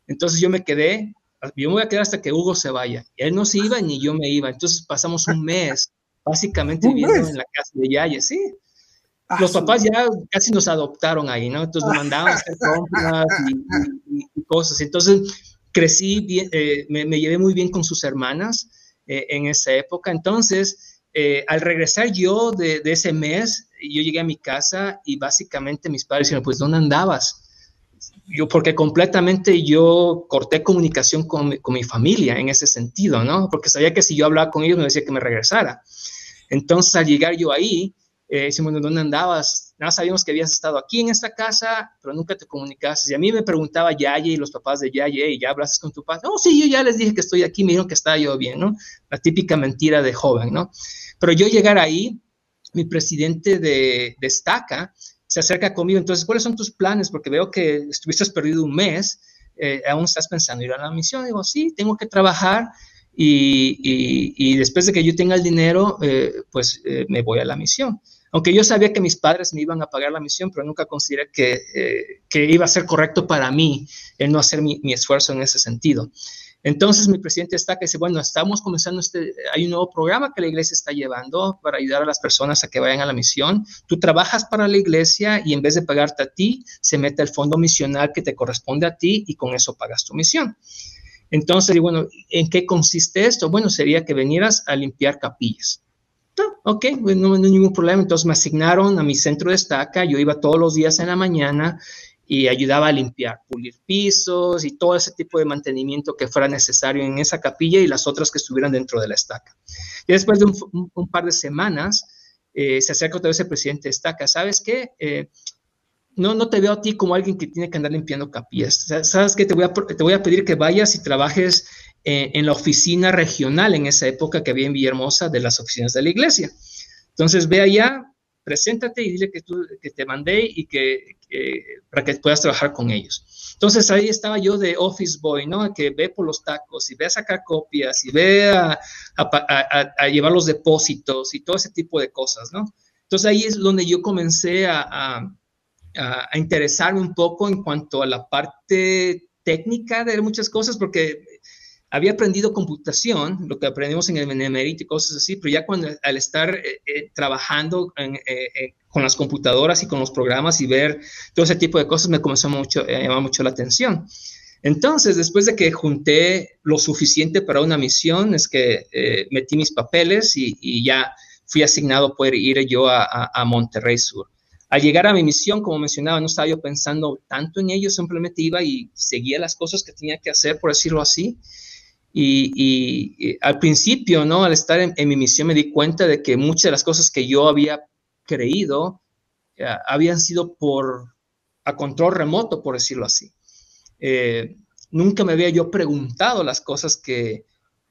Speaker 1: entonces yo me quedé, yo me voy a quedar hasta que Hugo se vaya, él no se iba ni yo me iba, entonces pasamos un mes básicamente viviendo en la casa de Yaya, sí. Ah, los papás ya casi nos adoptaron ahí, ¿no? Entonces nos mandaban a hacer compras y, cosas. Entonces crecí, bien, eh, me, llevé muy bien con sus hermanas eh, en esa época. Entonces, eh, al regresar yo de, ese mes, yo llegué a mi casa y básicamente mis padres dijeron, pues, ¿dónde andabas? Yo, porque completamente yo corté comunicación con, con mi familia en ese sentido, ¿no? Porque sabía que si yo hablaba con ellos me decía que me regresara. Entonces, al llegar yo ahí, eh, decimos, ¿dónde andabas? Nada, sabíamos que habías estado aquí en esta casa, pero nunca te comunicaste. Y a mí me preguntaba Yaye y los papás de Yaye, ¿y ya hablaste con tu padre? No, sí, yo ya les dije que estoy aquí, me dijeron que estaba yo bien, ¿no? La típica mentira de joven, ¿no? Pero yo llegar ahí, mi presidente de, se acerca conmigo, entonces, ¿cuáles son tus planes? Porque veo que estuviste perdido un mes, eh, aún estás pensando ir a la misión. Digo, sí, tengo que trabajar y, y, después de que yo tenga el dinero, eh, pues me voy a la misión. Aunque yo sabía que mis padres me iban a pagar la misión, pero nunca consideré que, eh, que iba a ser correcto para mí el no hacer mi, esfuerzo en ese sentido. Entonces mi presidente está que dice, bueno, estamos comenzando este, hay un nuevo programa que la iglesia está llevando para ayudar a las personas a que vayan a la misión. Tú trabajas para la iglesia y en vez de pagarte a ti, se mete el fondo misional que te corresponde a ti y con eso pagas tu misión. Entonces, bueno, ¿en qué consiste esto? Bueno, sería que vinieras a limpiar capillas ok, pues no, hay ningún problema. Entonces me asignaron a mi centro de estaca. Yo iba todos los días en la mañana y ayudaba a limpiar, pulir pisos y todo ese tipo de mantenimiento que fuera necesario en esa capilla y las otras que estuvieran dentro de la estaca. Y después de un, par de semanas, eh, se acerca otra vez el presidente de estaca. ¿Sabes qué? Eh, no, no te veo a ti como alguien que tiene que andar limpiando capillas. ¿Sabes qué? Te voy a, te voy a pedir que vayas y trabajes eh, en la oficina regional en esa época que había en Villahermosa de las oficinas de la iglesia. Entonces ve allá, preséntate y dile que, tú, que te mandé y que, para que puedas trabajar con ellos. Entonces ahí estaba yo de office boy, ¿no? Que ve por los tacos y ve a sacar copias y ve a, a, llevar los depósitos y todo ese tipo de cosas, ¿no? Entonces ahí es donde yo comencé a, a interesarme un poco en cuanto a la parte técnica de muchas cosas, porque había aprendido computación, lo que aprendimos en el Benemérito y cosas así, pero ya cuando al estar eh, eh, trabajando eh, con las computadoras y con los programas y ver todo ese tipo de cosas me comenzó mucho, a llamar mucho la atención. Entonces, después de que junté lo suficiente para una misión, es que metí mis papeles y, ya fui asignado a poder ir yo a, a Monterrey Sur. Al llegar a mi misión, como mencionaba, no estaba yo pensando tanto en ello, simplemente iba y seguía las cosas que tenía que hacer, por decirlo así. Y, al principio, ¿no? Al estar en, mi misión me di cuenta de que muchas de las cosas que yo había creído eh, habían sido por a control remoto, por decirlo así. Eh, nunca me había yo preguntado las cosas que,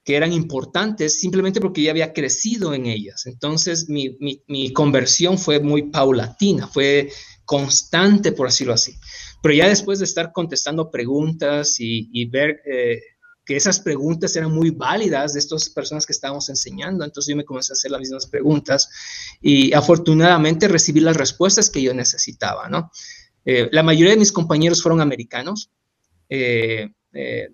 Speaker 1: que, eran importantes simplemente porque ya había crecido en ellas. Entonces mi, mi, conversión fue muy paulatina, fue constante, por decirlo así. Pero ya después de estar contestando preguntas y, ver... Eh, que esas preguntas eran muy válidas de estas personas que estábamos enseñando. Entonces yo me comencé a hacer las mismas preguntas y afortunadamente recibí las respuestas que yo necesitaba, ¿no? Eh, la mayoría de mis compañeros fueron americanos. Eh, eh,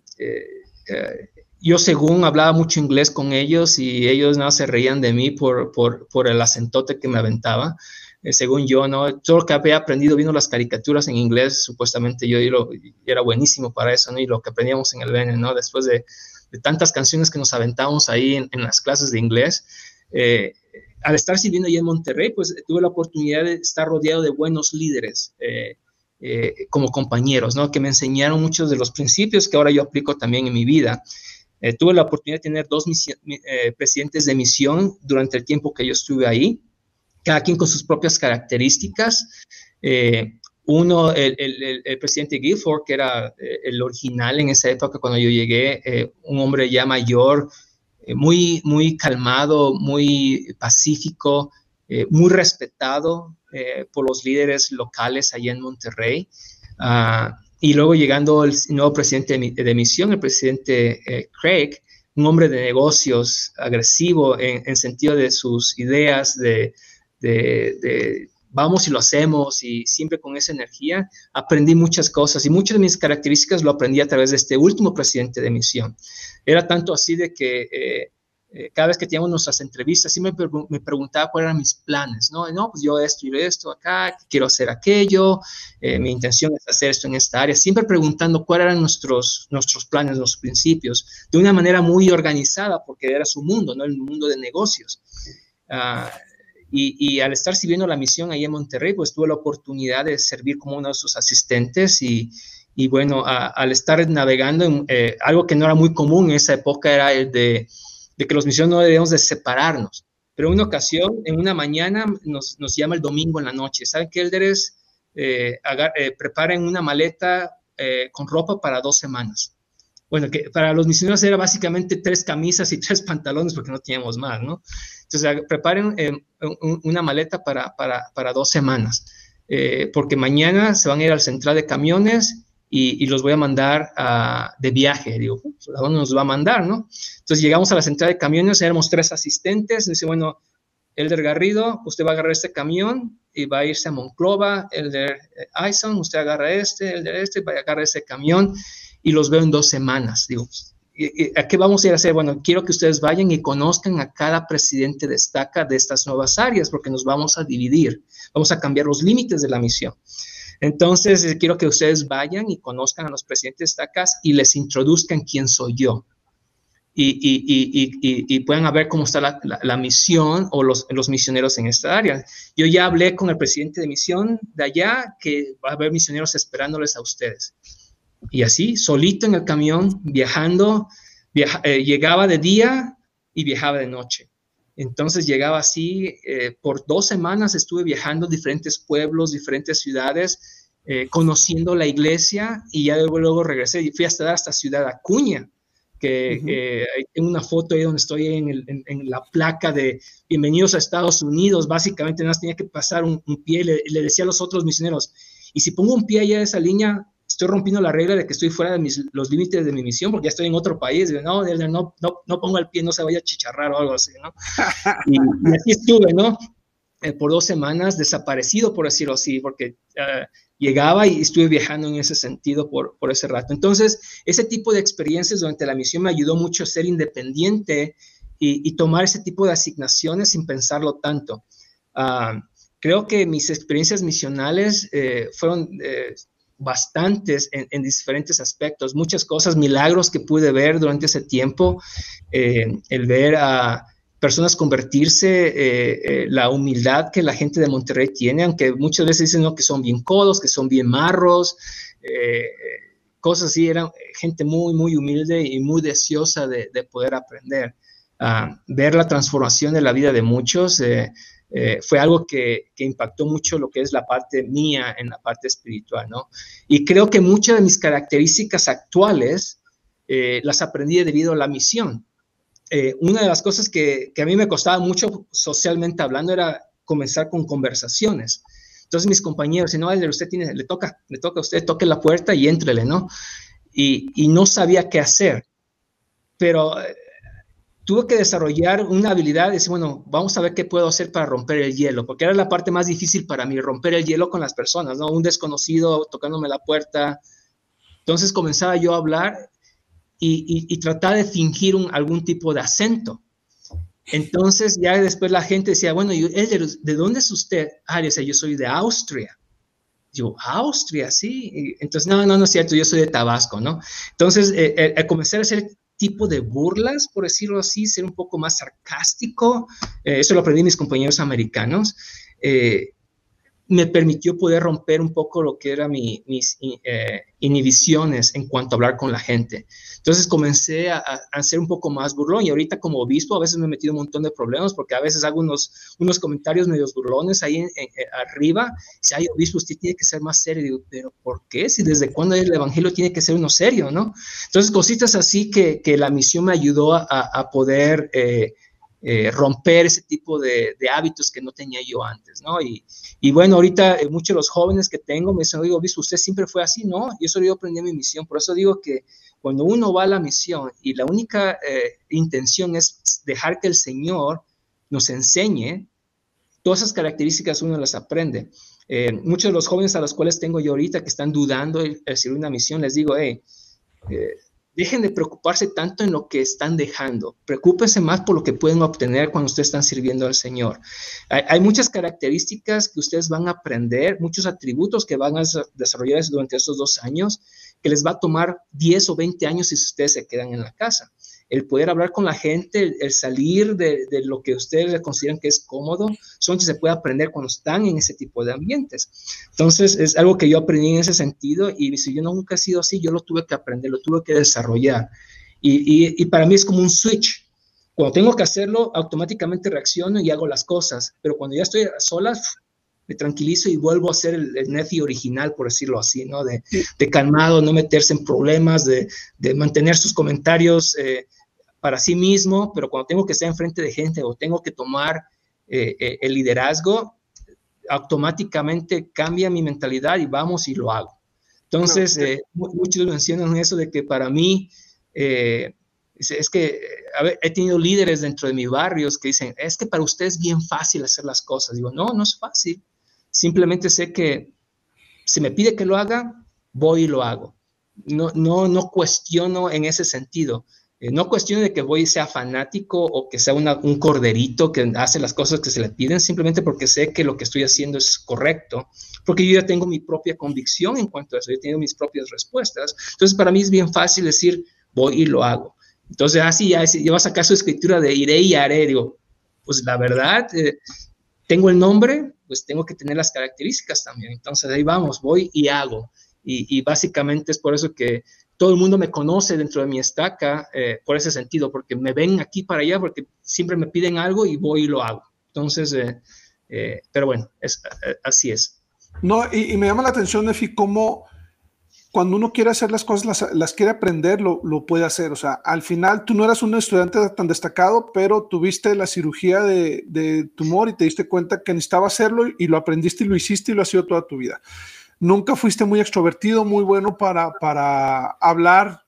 Speaker 1: yo según hablaba mucho inglés con ellos y ellos no se reían de mí por, por, por el acentote que me aventaba. Eh, según yo, ¿no? Todo lo que había aprendido viendo las caricaturas en inglés, supuestamente yo, era buenísimo para eso, ¿no? Y lo que aprendíamos en el BN, ¿no? Después de, tantas canciones que nos aventábamos ahí en, las clases de inglés, eh, al estar sirviendo allí en Monterrey, pues tuve la oportunidad de estar rodeado de buenos líderes eh, como compañeros, ¿no? Que me enseñaron muchos de los principios que ahora yo aplico también en mi vida. tuve la oportunidad de tener dos presidentes de misión durante el tiempo que yo estuve ahí cada quien con sus propias características. Eh, uno, el, presidente Guilford, que era eh, el original en esa época cuando yo llegué, eh, un hombre ya mayor, muy, muy calmado, muy pacífico, muy respetado por los líderes locales allá en Monterrey. Ah, y luego llegando el nuevo presidente de, misión, el presidente Craig, un hombre de negocios agresivo en, en sentido de sus ideas, de, de, vamos y lo hacemos y siempre con esa energía, aprendí muchas cosas y muchas de mis características lo aprendí a través de este último presidente de misión. Era tanto así de que eh, eh, cada vez que teníamos nuestras entrevistas, siempre me, preguntaba cuáles eran mis planes, ¿no? No, pues yo esto y esto acá, quiero hacer aquello, eh, mi intención es hacer esto en esta área, siempre preguntando cuáles eran nuestros, nuestros planes, los principios, de una manera muy organizada, porque era su mundo, ¿no? El mundo de negocios. Ah, y, al estar sirviendo la misión ahí en Monterrey, pues tuve la oportunidad de servir como uno de sus asistentes y, bueno, al estar navegando, eh, algo que no era muy común en esa época era el de que los misioneros no debemos de separarnos. Pero en una ocasión, en una mañana, nos, nos llama el domingo en la noche. ¿Saben qué, Elderes? Eh, eh, una maleta eh, con ropa para dos semanas. Bueno, que para los misioneros era básicamente tres camisas y tres pantalones porque no teníamos más, ¿no? Entonces, preparen una maleta para, para, para, dos semanas, porque mañana se van a ir al central de camiones y, los voy a mandar de viaje. Digo, pues, ¿a dónde nos va a mandar, no? Entonces llegamos a la central de camiones, éramos tres asistentes, dice, bueno, Elder Garrido, usted va a agarrar este camión y va a irse a Monclova, Elder Ayson, usted agarra este, Elder este, va a agarrar ese camión y los veo en dos semanas. Digo, ¿a qué vamos a ir a hacer? Bueno, quiero que ustedes vayan y conozcan a cada presidente de estas nuevas áreas, porque nos vamos a dividir, vamos a cambiar los límites de la misión. Entonces, eh, quiero que ustedes vayan y conozcan a los presidentes de acá y les introduzcan quién soy yo. Y, puedan ver cómo está la, misión o los, los, misioneros en esta área. Yo ya hablé con el presidente de misión de allá que va a haber misioneros esperándoles a ustedes. Y así, solito en el camión, viajando, eh, llegaba de día y viajaba de noche. Entonces llegaba así, eh, por dos semanas estuve viajando a diferentes pueblos, diferentes ciudades, eh, conociendo la iglesia y ya luego, luego regresé y fui hasta esta ciudad Acuña, que eh, tengo una foto ahí donde estoy en, la placa de bienvenidos a Estados Unidos, básicamente nada más tenía que pasar un, pie, le, le, decía a los otros misioneros, y si pongo un pie allá de esa línea, estoy rompiendo la regla de que estoy fuera de mis, los límites de mi misión porque ya estoy en otro país, no, no, no, no pongo el pie, no se vaya a chicharrar o algo así, ¿no? Y, así estuve, ¿no? Eh, por dos semanas desaparecido, por decirlo así, porque eh, llegaba y estuve viajando en ese sentido por, por ese rato. Entonces, ese tipo de experiencias durante la misión me ayudó mucho a ser independiente y, tomar ese tipo de asignaciones sin pensarlo tanto. Ah, creo que mis experiencias misionales eh, fueron bastantes en, diferentes aspectos, muchas cosas, milagros que pude ver durante ese tiempo, eh, el ver a personas convertirse, eh, eh, la humildad que la gente de Monterrey tiene, aunque muchas veces dicen ¿no? que son bien codos, que son bien marros, cosas así, eran gente muy, muy humilde y muy deseosa de, poder aprender. Ah, ver la transformación de la vida de muchos, fue algo que, impactó mucho lo que es la parte mía en la parte espiritual, ¿no? Y creo que muchas de mis características actuales eh, las aprendí debido a la misión. Eh, una de las cosas que, a mí me costaba mucho socialmente hablando era comenzar con conversaciones. Entonces mis compañeros, si no, usted tiene, le toca, le toca a usted, toque la puerta y éntrele, ¿no? Y, y no sabía qué hacer. Pero tuve que desarrollar una habilidad de decir, bueno, vamos a ver qué puedo hacer para romper el hielo, porque era la parte más difícil para mí, romper el hielo con las personas, ¿no? Un desconocido tocándome la puerta. Entonces comenzaba yo a hablar y, y, tratar de fingir un, algún tipo de acento. Entonces ya después la gente decía, bueno, ¿de dónde es usted? Ah, decía, yo soy de Austria. Yo, Austria, sí. Entonces, no, no, no es cierto, yo soy de Tabasco, ¿no? Entonces, eh, eh, comencé a hacer tipo de burlas, por decirlo así, ser un poco más sarcástico. Eh, eso lo aprendí mis compañeros americanos. Eh, me permitió poder romper un poco lo que eran mis eh, inhibiciones en cuanto a hablar con la gente. Entonces comencé a, a, ser un poco más burlón y ahorita como obispo a veces me he metido un montón de problemas porque a veces hago unos, unos comentarios medios burlones ahí arriba. Si hay obispo, usted tiene que ser más serio. Pero ¿por qué? Si desde cuándo el evangelio tiene que ser uno serio, ¿no? Entonces cositas así que, que la misión me ayudó a, a poder... Eh, eh, romper ese tipo de, hábitos que no tenía yo antes, ¿no? Y, y bueno, ahorita eh, muchos de los jóvenes que tengo me dicen, oigo, obispo, usted siempre fue así, ¿no? Y eso yo aprendí mi misión, por eso digo que cuando uno va a la misión y la única eh, intención es dejar que el Señor nos enseñe, todas esas características uno las aprende. muchos de los jóvenes a los cuales tengo yo ahorita que están dudando de recibir una misión, les digo, hey, dejen de preocuparse tanto en lo que están dejando, preocúpense más por lo que pueden obtener cuando ustedes están sirviendo al Señor. Hay, muchas características que ustedes van a aprender, muchos atributos que van a desarrollar durante estos dos años, que les va a tomar 10 o 20 años si ustedes se quedan en la casa el poder hablar con la gente, el, salir de, lo que ustedes consideran que es cómodo, son que se puede aprender cuando están en ese tipo de ambientes. Entonces, es algo que yo aprendí en ese sentido y si yo nunca he sido así, yo lo tuve que aprender, lo tuve que desarrollar. Y, para mí es como un switch. Cuando tengo que hacerlo, automáticamente reacciono y hago las cosas, pero cuando ya estoy sola, me tranquilizo y vuelvo a ser el, el original, por decirlo así, ¿no? De, calmado, no meterse en problemas, de, mantener sus comentarios eh, para sí mismo, pero cuando tengo que estar enfrente de gente o tengo que tomar eh, eh, el liderazgo, automáticamente cambia mi mentalidad y vamos y lo hago. Entonces, eh, muchos mencionan eso de que para mí, es, que he tenido líderes dentro de mis barrios que dicen, es que para usted es bien fácil hacer las cosas. Digo, no, no es fácil. Simplemente sé que si me pide que lo haga, voy y lo hago. No, no, no cuestiono en ese sentido. Eh, no cuestión de que voy sea fanático o que sea un corderito que hace las cosas que se le piden, simplemente porque sé que lo que estoy haciendo es correcto, porque yo ya tengo mi propia convicción en cuanto a eso, yo tengo mis propias respuestas. Entonces, para mí es bien fácil decir, voy y lo hago. Entonces, así ah, ya, vas a sacar su escritura de iré y haré, digo, pues la verdad, eh, tengo el nombre, pues tengo que tener las características también. Entonces, ahí vamos, voy y hago. y básicamente es por eso que todo el mundo me conoce dentro de mi estaca eh, por ese sentido, porque me ven aquí para allá, porque siempre me piden algo y voy y lo hago. Entonces, eh, eh, pero bueno, es, así es.
Speaker 2: No, y, me llama la atención, Nefi, cómo cuando uno quiere hacer las cosas, las, quiere aprender, lo, lo, puede hacer. O sea, al final tú no eras un estudiante tan destacado, pero tuviste la cirugía de, tumor y te diste cuenta que necesitaba hacerlo y lo aprendiste y lo hiciste y lo has sido toda tu vida nunca fuiste muy extrovertido, muy bueno para, para hablar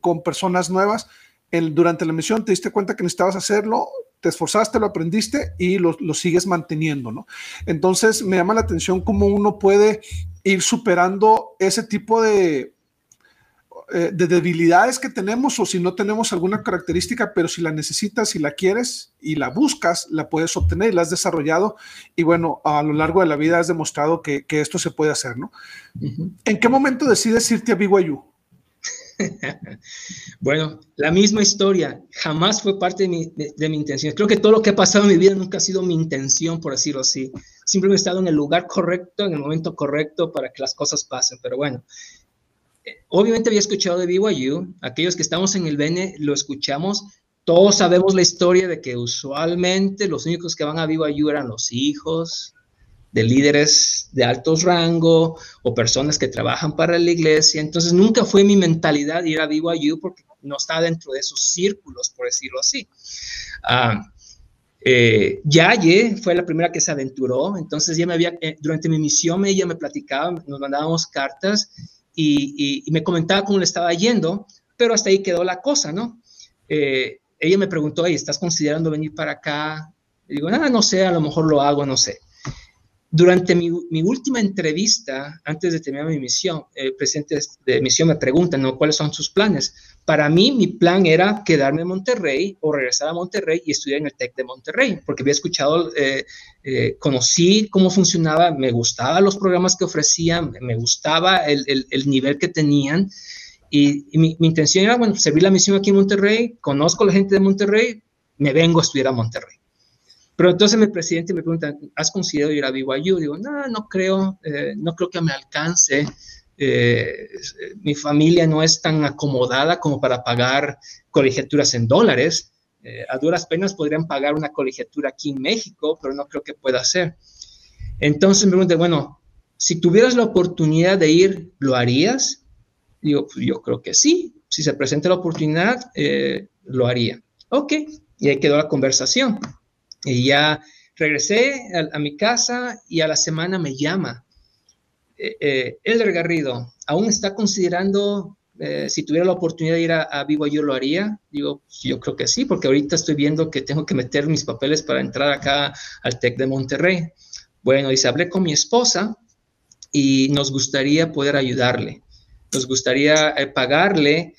Speaker 2: con personas nuevas. Durante la misión te diste cuenta que necesitabas hacerlo, te esforzaste, lo aprendiste y lo, lo, sigues manteniendo, ¿no? Entonces me llama la atención cómo uno puede ir superando ese tipo de, eh, de debilidades que tenemos o si no tenemos alguna característica, pero si la necesitas, si la quieres y la buscas, la puedes obtener y la has desarrollado. Y bueno, a lo largo de la vida has demostrado que, esto se puede hacer, ¿no? ¿En qué momento decides irte a BYU?
Speaker 1: bueno, la misma historia, jamás fue parte de mi, de mi, intención. Creo que todo lo que ha pasado en mi vida nunca ha sido mi intención, por decirlo así. Simplemente he estado en el lugar correcto, en el momento correcto para que las cosas pasen. Pero bueno, obviamente había escuchado de BYU, aquellos que estamos en el Bene lo escuchamos, todos sabemos la historia de que usualmente los únicos que van a BYU eran los hijos de líderes de altos rango o personas que trabajan para la iglesia. Entonces nunca fue mi mentalidad ir a BYU porque no está dentro de esos círculos, por decirlo así. Ah, eh, Yaye fue la primera que se aventuró, entonces ya me había, eh, durante mi misión ella me platicaba, nos mandábamos cartas y, me comentaba cómo le estaba yendo, pero hasta ahí quedó la cosa, ¿no? Eh, ella me preguntó, ¿estás considerando venir para acá? Y digo, nada, no sé, a lo mejor lo hago, no sé. Durante mi, última entrevista, antes de terminar mi misión, el presidente de misión me pregunta, ¿no? ¿Cuáles son sus planes? Para mí, mi plan era quedarme en Monterrey o regresar a Monterrey y estudiar en el TEC de Monterrey, porque había escuchado, eh, eh, conocí cómo funcionaba, me gustaban los programas que ofrecían, me gustaba el, nivel que tenían. Y, mi, mi, intención era, bueno, servir la misión aquí en Monterrey, conozco a la gente de Monterrey, me vengo a estudiar a Monterrey. Pero entonces el presidente me pregunta, ¿has considerado ir a BYU? Digo, no, no creo, eh, no creo que me alcance. Eh, mi familia no es tan acomodada como para pagar colegiaturas en dólares. Eh, a duras penas podrían pagar una colegiatura aquí en México, pero no creo que pueda ser. Entonces me pregunta, bueno, si tuvieras la oportunidad de ir, ¿lo harías? Digo, pues yo creo que sí. Si se presenta la oportunidad, lo haría. Ok, y ahí quedó la conversación. Y ya regresé a, mi casa y a la semana me llama. Eh, eh, Elder Garrido, ¿aún está considerando eh, si tuviera la oportunidad de ir a, a yo lo haría? Digo, yo creo que sí, porque ahorita estoy viendo que tengo que meter mis papeles para entrar acá al TEC de Monterrey. Bueno, dice, hablé con mi esposa y nos gustaría poder ayudarle. Nos gustaría pagarle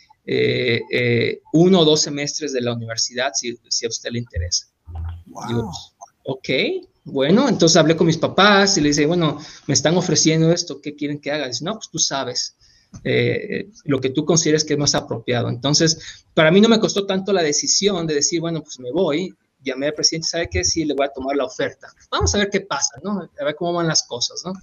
Speaker 1: uno o dos semestres de la universidad si, si a usted le interesa. Wow. ok, bueno, entonces hablé con mis papás y le dije, bueno, me están ofreciendo esto, ¿qué quieren que haga? Dice, no, pues tú sabes. Eh, lo que tú consideres que es más apropiado. Entonces, para mí no me costó tanto la decisión de decir, bueno, pues me voy, llamé al presidente, ¿sabe qué? Sí, le voy a tomar la oferta. Vamos a ver qué pasa, ¿no? A ver cómo van las cosas, ¿no?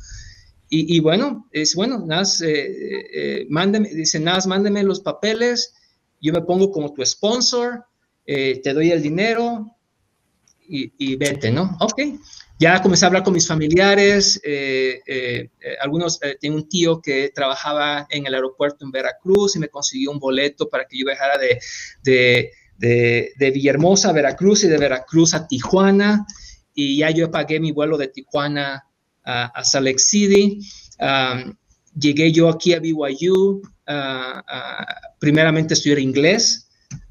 Speaker 1: Y, bueno, es bueno, nada, eh, eh, mándeme, dice, nada, mándeme los papeles, yo me pongo como tu sponsor, te doy el dinero y, y vete, ¿no? Ok. Ya comencé a hablar con mis familiares, eh, eh, eh, algunos, tengo un tío que trabajaba en el aeropuerto en Veracruz y me consiguió un boleto para que yo viajara de, de, de, Villahermosa a Veracruz y de Veracruz a Tijuana y ya yo pagué mi vuelo de Tijuana a, a Salt Lake City. llegué yo aquí a BYU, primeramente estudiar inglés,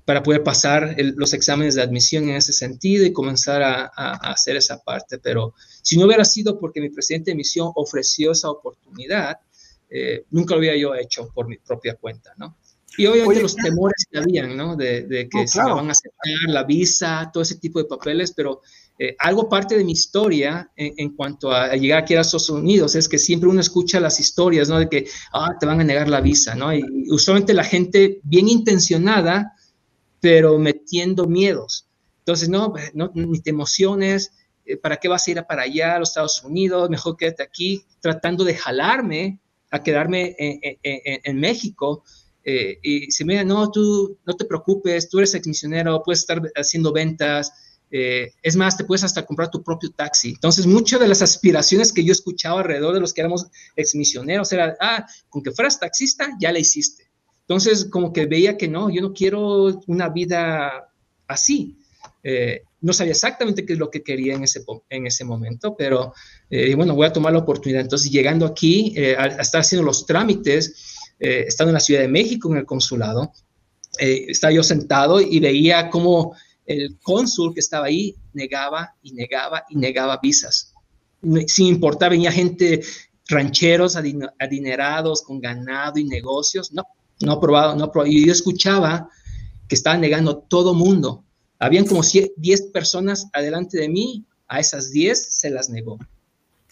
Speaker 1: para poder pasar los exámenes de admisión en ese sentido y comenzar a, hacer esa parte. Pero si no hubiera sido porque mi presidente de misión ofreció esa oportunidad, eh, nunca lo hubiera yo hecho por mi propia cuenta, ¿no? Y obviamente los temores que habían, ¿no? De, que se van a aceptar la visa, todo ese tipo de papeles, pero eh, algo parte de mi historia en, cuanto a, llegar aquí a Estados Unidos es que siempre uno escucha las historias, ¿no? De que, ah, te van a negar la visa, ¿no? Y usualmente la gente bien intencionada pero metiendo miedos. Entonces, no, no ni te emociones, eh, ¿para qué vas a ir a para allá, a los Estados Unidos? Mejor quédate aquí, tratando de jalarme a quedarme en, México. Eh, y se dice, no, tú no te preocupes, tú eres exmisionero, puedes estar haciendo ventas, eh, es más, te puedes hasta comprar tu propio taxi. Entonces, muchas de las aspiraciones que yo escuchaba alrededor de los que éramos exmisioneros era, ah, con que fueras taxista, ya la hiciste. Entonces, como que veía que no, yo no quiero una vida así. Eh, no sabía exactamente qué es lo que quería en ese, en ese momento, pero eh, bueno, voy a tomar la oportunidad. Entonces, llegando aquí, eh, a, estar haciendo los trámites, estando en la Ciudad de México en el consulado, estaba yo sentado y veía cómo el cónsul que estaba ahí negaba y negaba y negaba visas. Sin importar, venía gente, rancheros adinerados con ganado y negocios, no, no aprobado, no aprobado. Y yo escuchaba que estaban negando todo mundo. Habían como 10 personas adelante de mí, a esas 10 se las negó.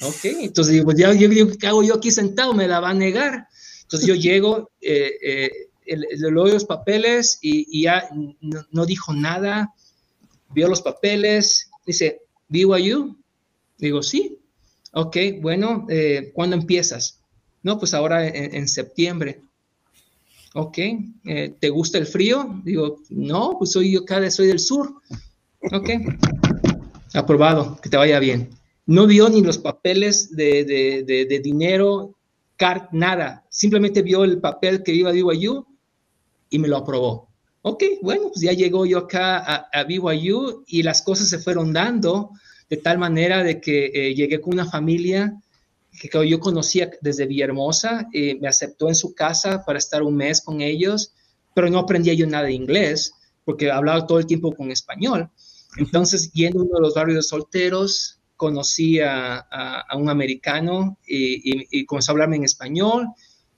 Speaker 1: Ok, entonces digo, pues ya, yo digo, ¿qué hago yo aquí sentado? Me la va a negar. Entonces yo llego, eh, eh, le doy los papeles y, ya no, dijo nada, vio los papeles, dice, BYU? Digo, sí. Ok, bueno, eh, ¿cuándo empiezas? No, pues ahora en septiembre ok, eh, ¿te gusta el frío? Digo, no, pues soy yo cada soy del sur. Ok, aprobado, que te vaya bien. No vio ni los papeles de, de, dinero, car, nada. Simplemente vio el papel que iba a BYU y me lo aprobó. Ok, bueno, pues ya llegó yo acá a, a BYU y las cosas se fueron dando de tal manera de que eh, llegué con una familia que yo conocía desde Villahermosa, y me aceptó en su casa para estar un mes con ellos, pero no aprendía yo nada de inglés, porque hablaba todo el tiempo con español. Entonces, yendo a uno de los barrios solteros, conocí a, a, un americano y, comenzó a hablarme en español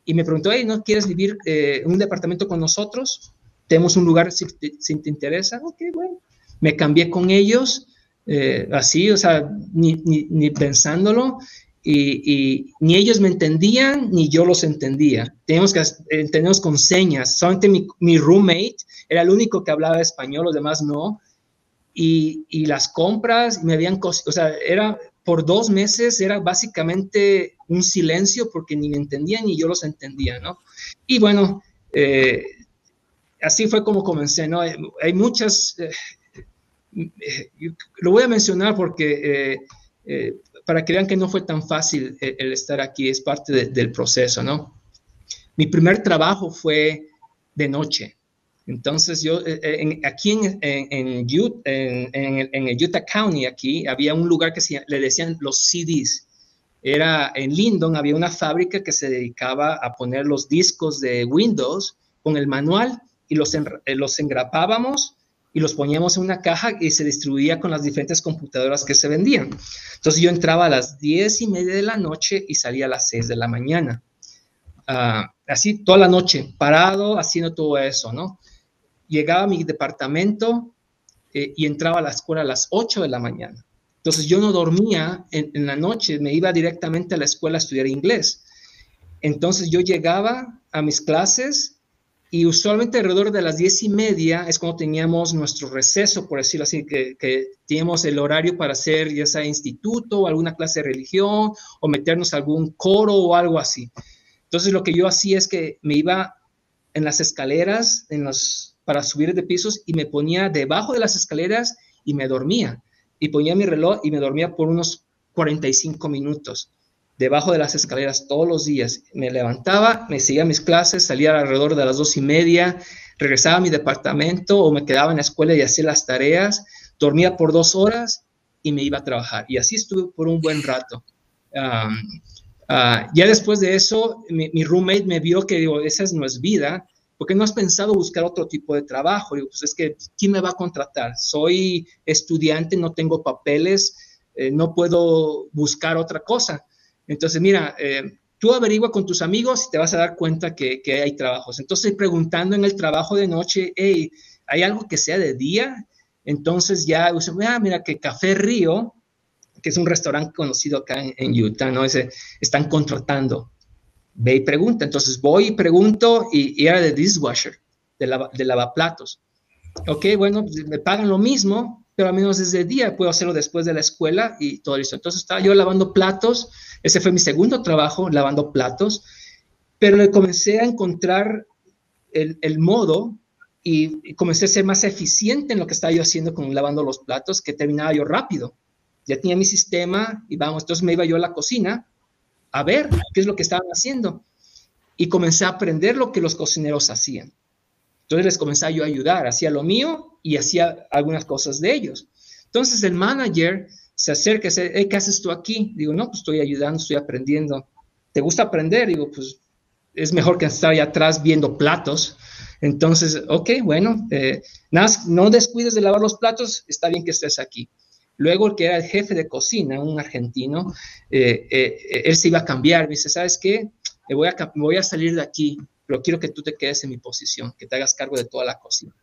Speaker 1: y me preguntó, hey, ¿no quieres vivir eh, en un departamento con nosotros? Tenemos un lugar si, te interesa. Ok, bueno. Me cambié con ellos, eh, así, o sea, ni, ni, ni pensándolo y, ni ellos me entendían ni yo los entendía. Teníamos que entendernos con señas. Solamente mi, mi, roommate era el único que hablaba español, los demás no. Y, y las compras me habían, o sea, era por dos meses era básicamente un silencio porque ni me entendían ni yo los entendía, ¿no? Y bueno, eh, así fue como comencé, ¿no? Hay, muchas, eh, eh, lo voy a mencionar porque para que vean que no fue tan fácil el, estar aquí, es parte del proceso, ¿no? Mi primer trabajo fue de noche. Entonces yo, eh, eh, aquí en, en, en, el Utah County, aquí, había un lugar que se, le decían los CDs. Era en Lindon, había una fábrica que se dedicaba a poner los discos de Windows con el manual y los, eh, los engrapábamos y los poníamos en una caja y se distribuía con las diferentes computadoras que se vendían. Entonces yo entraba a las diez y media de la noche y salía a las 6 de la mañana. Ah, así toda la noche, parado, haciendo todo eso, ¿no? Llegaba a mi departamento eh, y entraba a la escuela a las 8 de la mañana. Entonces yo no dormía en, la noche, me iba directamente a la escuela a estudiar inglés. Entonces yo llegaba a mis clases y usualmente alrededor de las diez y media es cuando teníamos nuestro receso, por decirlo así, que, teníamos el horario para hacer ya sea instituto alguna clase de religión o meternos a algún coro o algo así. Entonces lo que yo hacía es que me iba en las escaleras en los, para subir de pisos y me ponía debajo de las escaleras y me dormía. Y ponía mi reloj y me dormía por unos 45 minutos debajo de las escaleras todos los días. Me levantaba, me seguía mis clases, salía alrededor de las dos y media, regresaba a mi departamento o me quedaba en la escuela y hacía las tareas, dormía por dos horas y me iba a trabajar. Y así estuve por un buen rato. Ah, ya después de eso, mi, roommate me vio que digo, esa no es vida, porque no has pensado buscar otro tipo de trabajo? Digo, pues es que, ¿quién me va a contratar? Soy estudiante, no tengo papeles, eh, no puedo buscar otra cosa. Entonces, mira, eh, tú averigua con tus amigos y te vas a dar cuenta que, hay trabajos. Entonces, preguntando en el trabajo de noche, hey, ¿hay algo que sea de día? Entonces ya, ah, mira que Café Río, que es un restaurante conocido acá en, Utah, ¿no? Ese, están contratando. Ve y pregunta. Entonces voy y pregunto y, era de dishwasher, de, lavaplatos. Ok, bueno, pues, me pagan lo mismo, pero al menos desde el día puedo hacerlo después de la escuela y todo eso. Entonces estaba yo lavando platos ese fue mi segundo trabajo, lavando platos, pero le comencé a encontrar el, modo y, comencé a ser más eficiente en lo que estaba yo haciendo con lavando los platos, que terminaba yo rápido. Ya tenía mi sistema y vamos, entonces me iba yo a la cocina a ver qué es lo que estaban haciendo y comencé a aprender lo que los cocineros hacían. Entonces les comencé yo a ayudar, hacía lo mío y hacía algunas cosas de ellos. Entonces el manager se acerca y dice, ¿qué haces tú aquí? Digo, no, pues estoy ayudando, estoy aprendiendo. ¿Te gusta aprender? Digo, pues es mejor que estar ahí atrás viendo platos. Entonces, ok, bueno, eh, nada, no descuides de lavar los platos, está bien que estés aquí. Luego el que era el jefe de cocina, un argentino, eh, eh, él se iba a cambiar. Me dice, ¿sabes qué? Voy, a, me voy a salir de aquí, pero quiero que tú te quedes en mi posición, que te hagas cargo de toda la cocina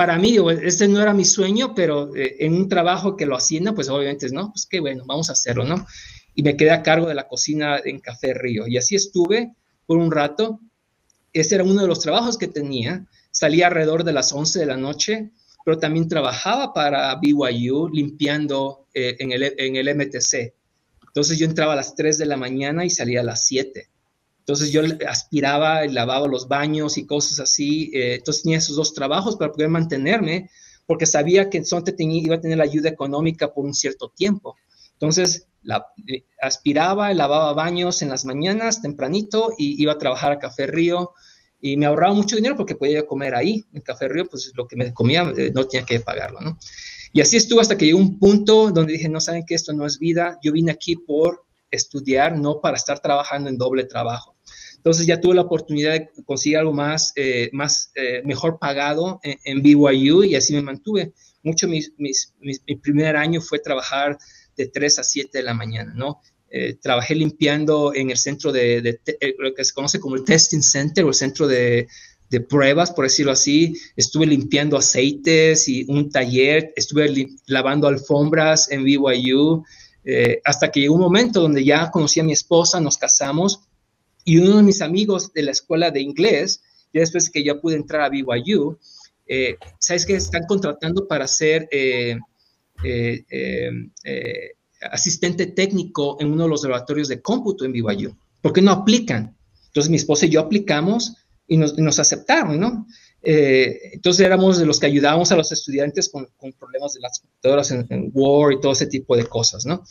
Speaker 1: para mí, este no era mi sueño, pero eh, en un trabajo que lo hacienda, pues obviamente, ¿no? Pues qué bueno, vamos a hacerlo, ¿no? Y me quedé a cargo de la cocina en Café Río. Y así estuve por un rato. Ese era uno de los trabajos que tenía. Salía alrededor de las 11 de la noche, pero también trabajaba para BYU limpiando eh, en, el, en el MTC. Entonces yo entraba a las 3 de la mañana y salía a las 7. Entonces yo aspiraba y lavaba los baños y cosas así. Eh, entonces tenía esos dos trabajos para poder mantenerme, porque sabía que Sonte tenía, iba a tener la ayuda económica por un cierto tiempo. Entonces la, eh, aspiraba lavaba baños en las mañanas tempranito y iba a trabajar a Café Río y me ahorraba mucho dinero porque podía comer ahí. En Café Río, pues lo que me comía eh, no tenía que pagarlo, ¿no? Y así estuvo hasta que llegó un punto donde dije, no saben que esto no es vida. Yo vine aquí por estudiar, no para estar trabajando en doble trabajo. Entonces ya tuve la oportunidad de conseguir algo más, eh, más eh, mejor pagado en, BYU y así me mantuve. Mucho mi primer año fue trabajar de 3 a 7 de la mañana, ¿no? Eh, trabajé limpiando en el centro de, lo que se conoce como el Testing Center o el centro de, de pruebas, por decirlo así. Estuve limpiando aceites y un taller, estuve lavando alfombras en BYU, hasta que llegó un momento donde ya conocí a mi esposa, nos casamos y uno de mis amigos de la escuela de inglés, ya después que yo pude entrar a BYU, eh, ¿sabes qué? Están contratando para ser eh, eh, asistente técnico en uno de los laboratorios de cómputo en BYU. ¿Por qué no aplican? Entonces mi esposa y yo aplicamos y nos, aceptaron, ¿no? Entonces éramos de los que ayudábamos a los estudiantes con, problemas de las computadoras en, Word y todo ese tipo de cosas, ¿no?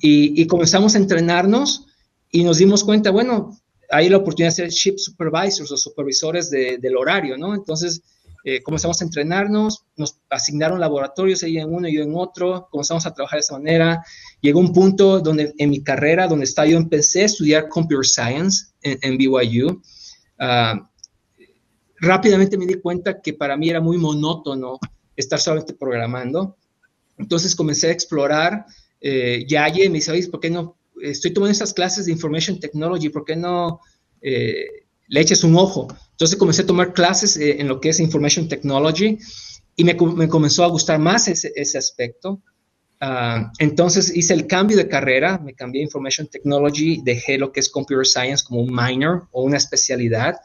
Speaker 1: Y, y comenzamos a entrenarnos y nos dimos cuenta, bueno, hay la oportunidad de ser ship supervisors o supervisores del horario, ¿no? Entonces, eh, comenzamos a entrenarnos, nos asignaron laboratorios ahí en uno y yo en otro, comenzamos a trabajar de esa manera. Llegó un punto donde en mi carrera, donde estaba yo, empecé a estudiar computer science en, BYU. Ah, rápidamente me di cuenta que para mí era muy monótono estar solamente programando. Entonces comencé a explorar. Eh, Yaye me dice, ¿por qué no estoy tomando estas clases de Information Technology, ¿por qué no eh, le eches un ojo. Entonces comencé a tomar clases eh, en lo que es Information Technology y me, comenzó a gustar más ese, aspecto. Ah, entonces hice el cambio de carrera, me cambié a Information Technology, dejé lo que es Computer Science como un minor o una especialidad.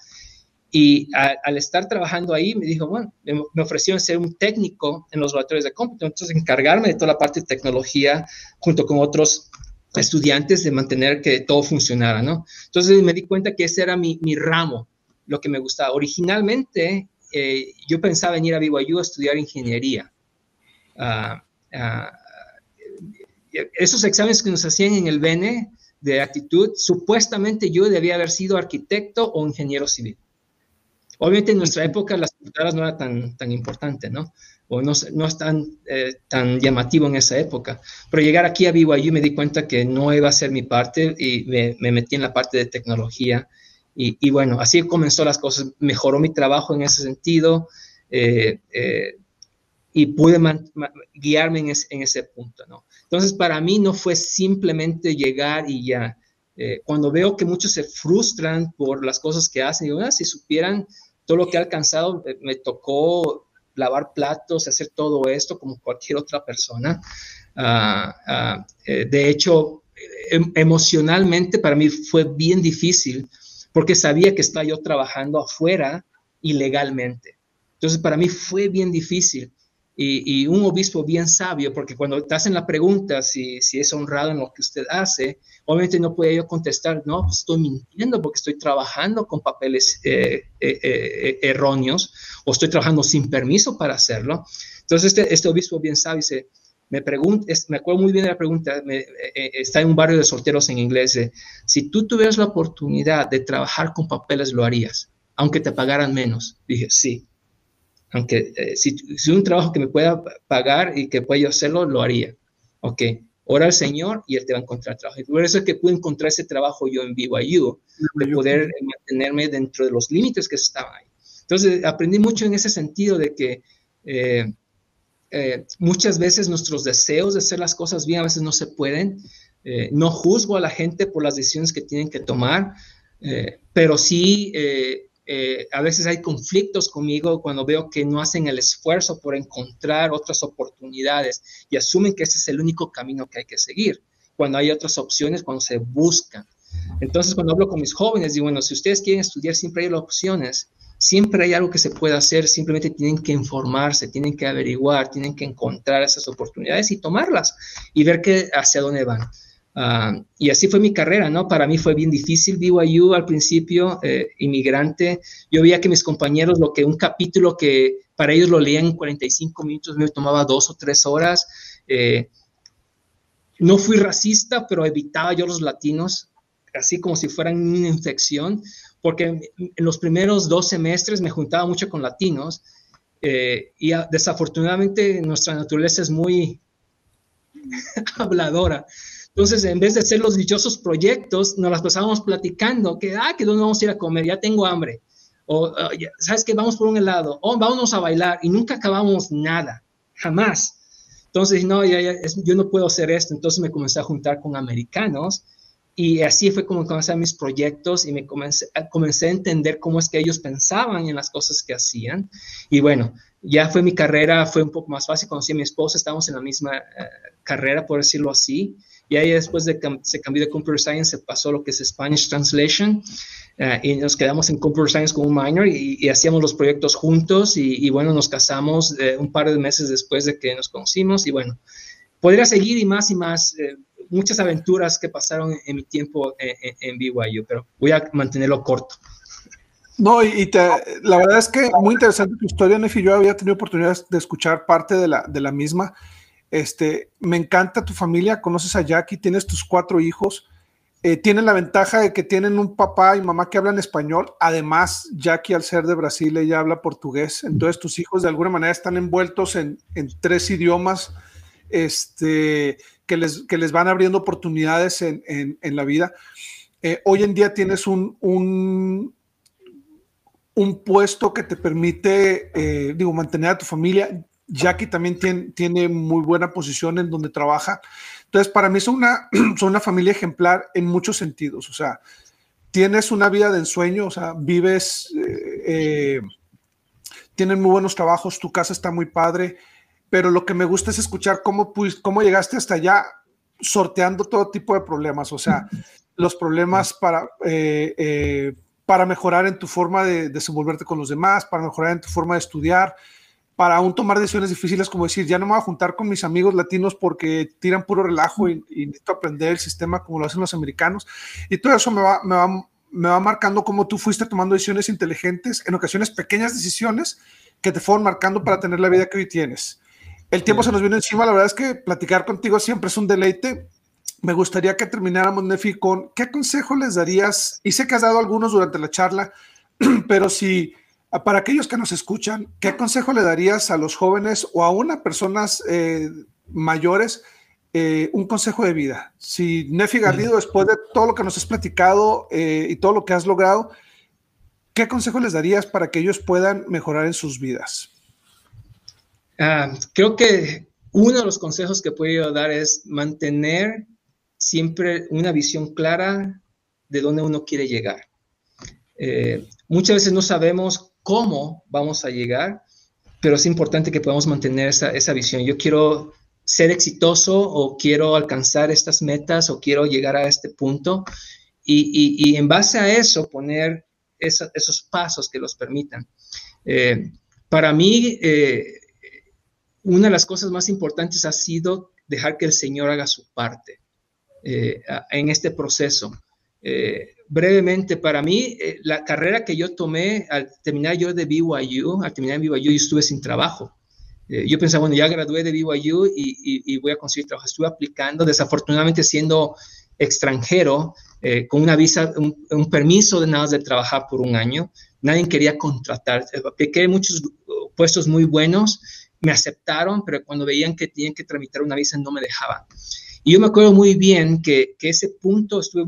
Speaker 1: Y al estar trabajando ahí, me dijo, bueno, me, ofrecieron ser un técnico en los laboratorios de cómputo, entonces encargarme de toda la parte de tecnología junto con otros estudiantes de mantener que todo funcionara, ¿no? Entonces me di cuenta que ese era mi, mi ramo, lo que me gustaba. Originalmente eh, yo pensaba venir a BYU a estudiar ingeniería. Uh, esos exámenes que nos hacían en el BNE de actitud, supuestamente yo debía haber sido arquitecto o ingeniero civil. Obviamente en nuestra época las computadoras no era tan, tan importante, ¿no? O no, no es tan, eh, tan llamativo en esa época. Pero llegar aquí a BYU me di cuenta que no iba a ser mi parte y me, me metí en la parte de tecnología. Y, y, bueno, así comenzó las cosas. Mejoró mi trabajo en ese sentido eh, eh, y pude guiarme en, en, ese punto, ¿no? Entonces, para mí no fue simplemente llegar y ya. cuando veo que muchos se frustran por las cosas que hacen, digo, ah, si supieran todo lo que he alcanzado, eh, me tocó lavar platos, hacer todo esto como cualquier otra persona. Ah, ah, eh, de hecho, em, emocionalmente para mí fue bien difícil porque sabía que estaba yo trabajando afuera ilegalmente. Entonces, para mí fue bien difícil y, un obispo bien sabio, porque cuando te hacen la pregunta si, es honrado en lo que usted hace, obviamente no puede yo contestar, no, pues estoy mintiendo porque estoy trabajando con papeles eh, eh, eh, erróneos o estoy trabajando sin permiso para hacerlo. Entonces este, este obispo bien sabio dice, me pregunta, me acuerdo muy bien de la pregunta, está en un barrio de solteros en inglés, si tú tuvieras la oportunidad de trabajar con papeles, lo harías, aunque te pagaran menos. Dije, sí aunque eh, si, si, un trabajo que me pueda pagar y que pueda yo hacerlo, lo haría. Ok, ora al Señor y Él te va a encontrar trabajo. Y por eso es que pude encontrar ese trabajo yo en BYU, de poder mantenerme dentro de los límites que estaban ahí. Entonces, aprendí mucho en ese sentido de que eh, eh, muchas veces nuestros deseos de hacer las cosas bien a veces no se pueden. no juzgo a la gente por las decisiones que tienen que tomar, pero sí eh, a veces hay conflictos conmigo cuando veo que no hacen el esfuerzo por encontrar otras oportunidades y asumen que ese es el único camino que hay que seguir, cuando hay otras opciones, cuando se buscan. Entonces, cuando hablo con mis jóvenes, digo, bueno, si ustedes quieren estudiar, siempre hay opciones, siempre hay algo que se puede hacer, simplemente tienen que informarse, tienen que averiguar, tienen que encontrar esas oportunidades y tomarlas y ver que, hacia dónde van. Ah, y así fue mi carrera, ¿no? Para mí fue bien difícil BYU al principio, eh, inmigrante. Yo veía que mis compañeros, lo que un capítulo que para ellos lo leían en 45 minutos, me tomaba dos o tres horas. Eh, no fui racista, pero evitaba yo los latinos, así como si fueran una infección, porque en los primeros dos semestres me juntaba mucho con latinos eh, y desafortunadamente nuestra naturaleza es muy habladora. Entonces, en vez de hacer los dichosos proyectos, nos las pasábamos platicando, que, ah, que dónde vamos a ir a comer, ya tengo hambre. O, ah, ¿sabes qué? Vamos por un helado. O vamos a bailar. Y nunca acabamos nada, jamás. Entonces, no, ya, ya, yo no puedo hacer esto. Entonces me comencé a juntar con americanos y así fue como comencé mis proyectos y me comencé, comencé a entender cómo es que ellos pensaban en las cosas que hacían. Y bueno, ya fue mi carrera, fue un poco más fácil. Conocí a mi esposa, estábamos en la misma eh, carrera, por decirlo así. Y ahí después de que se cambió de Computer Science, se pasó lo que es Spanish Translation. Eh, y nos quedamos en Computer Science como un minor y, hacíamos los proyectos juntos. Y, bueno, nos casamos eh, un par de meses después de que nos conocimos. Y bueno, podría seguir y más y más. Eh, muchas aventuras que pasaron en, mi tiempo en, en, BYU, pero voy a mantenerlo corto.
Speaker 2: No, y, la verdad es que muy interesante tu historia, Nefi. Yo había tenido oportunidad de escuchar parte de la, de la misma. Este, me encanta tu familia, conoces a Jackie, tienes tus cuatro hijos, eh, tienen la ventaja de que tienen un papá y mamá que hablan español. Además, Jackie, al ser de Brasil, ella habla portugués. Entonces, tus hijos de alguna manera están envueltos en, tres idiomas este, que, les, van abriendo oportunidades en, la vida. Eh, hoy en día tienes un, puesto que te permite, eh, mantener a tu familia. Jackie también tiene, tiene, muy buena posición en donde trabaja. Entonces, para mí son una, son una familia ejemplar en muchos sentidos. O sea, tienes una vida de ensueño, o sea, vives, eh, tienen muy buenos trabajos, tu casa está muy padre, pero lo que me gusta es escuchar cómo, cómo llegaste hasta allá sorteando todo tipo de problemas, o sea, los problemas para, para mejorar en tu forma de desenvolverte con los demás, para mejorar en tu forma de estudiar, para aún tomar decisiones difíciles como decir, ya no me voy a juntar con mis amigos latinos porque tiran puro relajo y, necesito aprender el sistema como lo hacen los americanos. Y todo eso me va, me va, me va marcando cómo tú fuiste tomando decisiones inteligentes, en ocasiones pequeñas decisiones que te fueron marcando para tener la vida que hoy tienes. El tiempo se nos viene encima, la verdad es que platicar contigo siempre es un deleite. Me gustaría que termináramos, Nefi, con qué consejo les darías, y sé que has dado algunos durante la charla, pero si para aquellos que nos escuchan, ¿qué consejo le darías a los jóvenes o aún a personas eh, mayores eh, un consejo de vida? Si Nefi Garrido, después de todo lo que nos has platicado eh, y todo lo que has logrado, ¿qué consejo les darías para que ellos puedan mejorar en sus vidas?
Speaker 1: Ah, creo que uno de los consejos que puedo dar es mantener siempre una visión clara de dónde uno quiere llegar. muchas veces no sabemos cómo vamos a llegar, pero es importante que podamos mantener esa, visión. Yo quiero ser exitoso o quiero alcanzar estas metas o quiero llegar a este punto y, en base a eso poner esos pasos que los permitan. Eh, para mí, eh, una de las cosas más importantes ha sido dejar que el Señor haga su parte eh, en este proceso brevemente, para mí, eh, la carrera que yo tomé al terminar yo de BYU, al terminar en BYU, yo estuve sin trabajo. Eh, yo pensaba, bueno, ya gradué de BYU y, voy a conseguir trabajo. Estuve aplicando, desafortunadamente siendo extranjero, eh, con una visa, un, permiso de nada de trabajar por un año. Nadie quería contratar. Apliqué muchos puestos muy buenos, me aceptaron, pero cuando veían que tenían que tramitar una visa no me dejaban. Y yo me acuerdo muy bien que, que ese punto estuve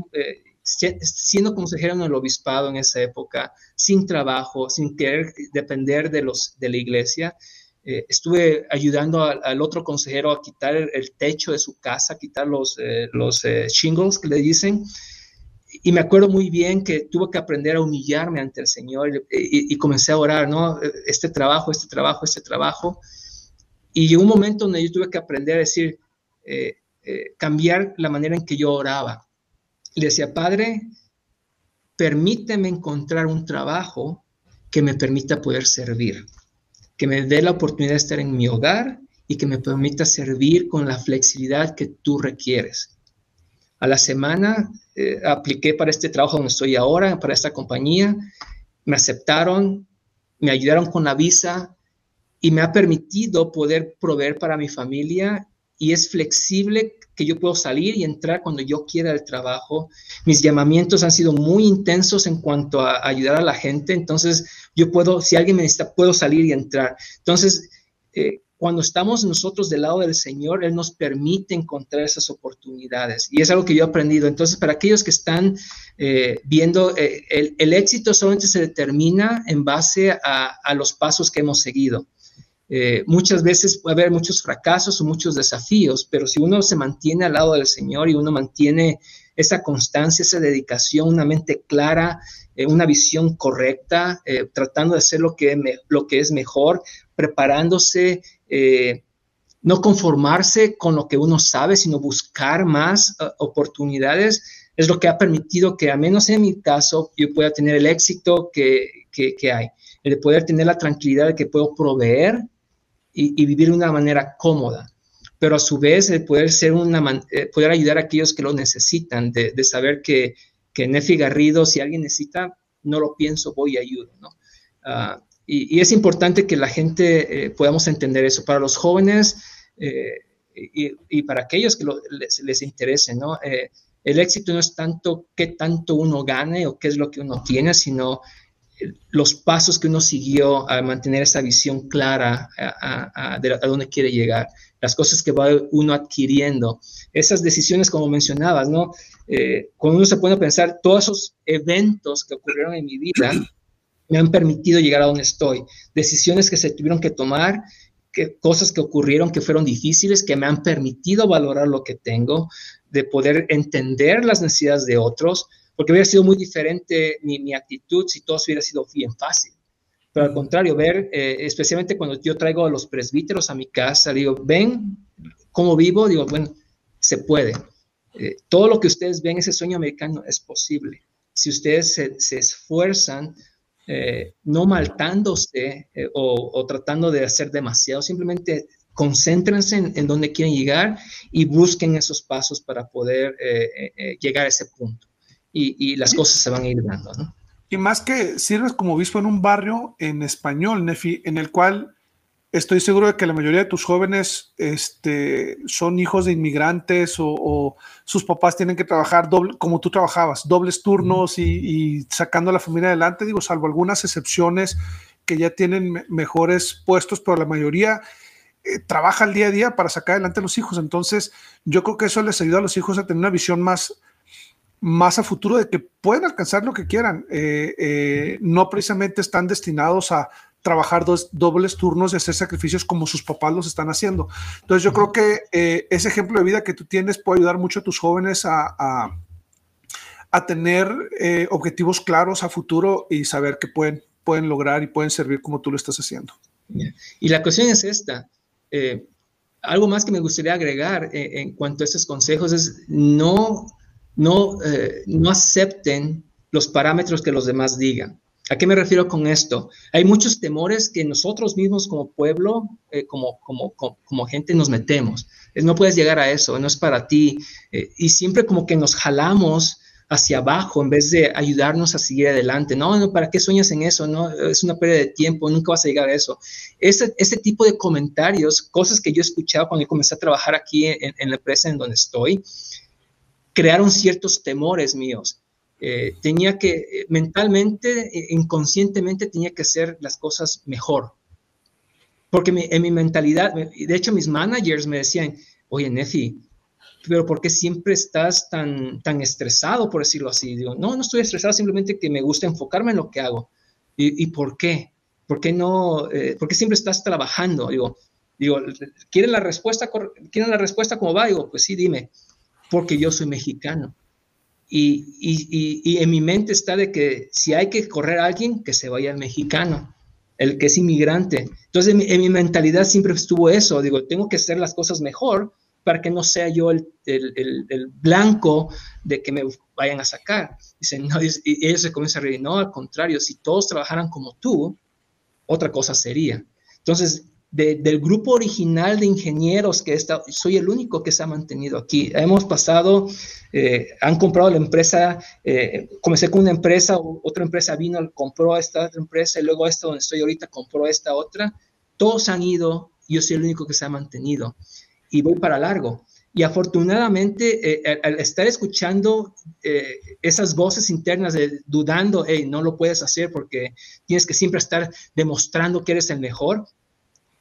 Speaker 1: siendo consejero en el obispado en esa época, sin trabajo, sin querer depender de, los, de la iglesia, eh, estuve ayudando al, otro consejero a quitar el, techo de su casa, quitar los, eh, los eh, shingles que le dicen. Y me acuerdo muy bien que tuve que aprender a humillarme ante el Señor y, y, comencé a orar, ¿no? Este trabajo, este trabajo, este trabajo. Y llegó un momento donde yo tuve que aprender a decir, cambiar la manera en que yo oraba le decía, Padre, permíteme encontrar un trabajo que me permita poder servir, que me dé la oportunidad de estar en mi hogar y que me permita servir con la flexibilidad que tú requieres. A la semana eh, apliqué para este trabajo donde estoy ahora, para esta compañía, me aceptaron, me ayudaron con la visa y me ha permitido poder proveer para mi familia y es flexible que yo puedo salir y entrar cuando yo quiera al trabajo. Mis llamamientos han sido muy intensos en cuanto a ayudar a la gente, entonces yo puedo, si alguien me necesita, puedo salir y entrar. Entonces, eh, cuando estamos nosotros del lado del Señor, Él nos permite encontrar esas oportunidades. Y es algo que yo he aprendido. Entonces, para aquellos que están eh, viendo, eh, el, éxito solamente se determina en base a, a los pasos que hemos seguido. Eh, muchas veces puede haber muchos fracasos o muchos desafíos, pero si uno se mantiene al lado del Señor y uno mantiene esa constancia, esa dedicación, una mente clara, eh, una visión correcta, eh, tratando de hacer lo que, lo que es mejor, preparándose, no conformarse con lo que uno sabe, sino buscar más oportunidades, es lo que ha permitido que, a menos en mi caso, yo pueda tener el éxito que, que, que hay, el de poder tener la tranquilidad de que puedo proveer y, vivir de una manera cómoda, pero a su vez poder, ser una, eh, poder ayudar a aquellos que lo necesitan, de, saber que, que Nefi Garrido, si alguien necesita, no lo pienso, voy y ayudo. Ah, y, es importante que la gente eh, podamos entender eso. Para los jóvenes eh, y, para aquellos que les, les, interese, ¿no? el éxito no es tanto qué tanto uno gane o qué es lo que uno tiene, sino los pasos que uno siguió a mantener esa visión clara a, de a dónde quiere llegar, las cosas que va uno adquiriendo, esas decisiones como mencionabas, ¿no? Eh, cuando uno se pone a pensar, todos esos eventos que ocurrieron en mi vida me han permitido llegar a donde estoy, decisiones que se tuvieron que tomar, que, cosas que ocurrieron que fueron difíciles, que me han permitido valorar lo que tengo, de poder entender las necesidades de otros, porque hubiera sido muy diferente mi, mi actitud si todo hubiera sido bien fácil. Pero al contrario, ver, eh, especialmente cuando yo traigo a los presbíteros a mi casa, digo, ven cómo vivo, digo, bueno, se puede. Eh, todo lo que ustedes ven, ese sueño americano, es posible. Si ustedes se, esfuerzan, eh, no maltándose o, tratando de hacer demasiado, simplemente concéntrense en, en, dónde quieren llegar y busquen esos pasos para poder llegar a ese punto. Y, y, las cosas se van a ir dando, ¿no?
Speaker 2: Y más que sirves como obispo en un barrio en español, Nefi, en el cual estoy seguro de que la mayoría de tus jóvenes este, son hijos de inmigrantes o, sus papás tienen que trabajar doble, como tú trabajabas, dobles turnos y, sacando a la familia adelante, digo, salvo algunas excepciones que ya tienen mejores puestos, pero la mayoría eh, trabaja el día a día para sacar adelante a los hijos. Entonces, yo creo que eso les ayuda a los hijos a tener una visión más más a futuro de que pueden alcanzar lo que quieran. Eh, eh, no precisamente están destinados a trabajar dos dobles turnos y hacer sacrificios como sus papás los están haciendo. Entonces yo creo que eh, ese ejemplo de vida que tú tienes puede ayudar mucho a tus jóvenes a, a, tener objetivos claros a futuro y saber que pueden, pueden lograr y pueden servir como tú lo estás haciendo.
Speaker 1: Y la cuestión es esta. algo más que me gustaría agregar en cuanto a esos consejos es no no, eh, no acepten los parámetros que los demás digan. ¿A qué me refiero con esto? Hay muchos temores que nosotros mismos como pueblo, eh, como, como, como, gente nos metemos. No puedes llegar a eso, no es para ti. Eh, y siempre como que nos jalamos hacia abajo en vez de ayudarnos a seguir adelante. No, no, ¿para qué sueñas en eso? No, es una pérdida de tiempo, nunca vas a llegar a eso. Ese, ese tipo de comentarios, cosas que yo he escuchado cuando comencé a trabajar aquí en la empresa en donde estoy, crearon ciertos temores míos. Eh, tenía que, eh, mentalmente, eh, inconscientemente, tenía que hacer las cosas mejor. Porque en mi mentalidad, de hecho, mis managers me decían, oye, Nefi, pero ¿por qué siempre estás tan, tan estresado, por decirlo así? Digo, no, no estoy estresado, simplemente que me gusta enfocarme en lo que hago. ¿Y, por qué? ¿Por qué no? ¿Por qué siempre estás trabajando? Digo, digo, ¿quieren la respuesta, ¿quieren la respuesta como va? Digo, pues sí, dime porque yo soy mexicano. Y, y, y, en mi mente está de que si hay que correr a alguien, que se vaya el mexicano, el que es inmigrante. Entonces, en mi, mentalidad siempre estuvo eso. Digo, tengo que hacer las cosas mejor para que no sea yo el, el, el, blanco de que me vayan a sacar. Dicen, no, y ellos se comienzan a reír. No, al contrario, si todos trabajaran como tú, otra cosa sería. Entonces, del grupo original de ingenieros que está, soy el único que se ha mantenido aquí. Hemos pasado, eh, han comprado la empresa, eh, comencé con una empresa, otra empresa vino, compró esta otra empresa y luego esta donde estoy ahorita compró esta otra. Todos han ido, yo soy el único que se ha mantenido y voy para largo. Y afortunadamente, eh, al estar escuchando esas voces internas de dudando, hey, no lo puedes hacer porque tienes que siempre estar demostrando que eres el mejor,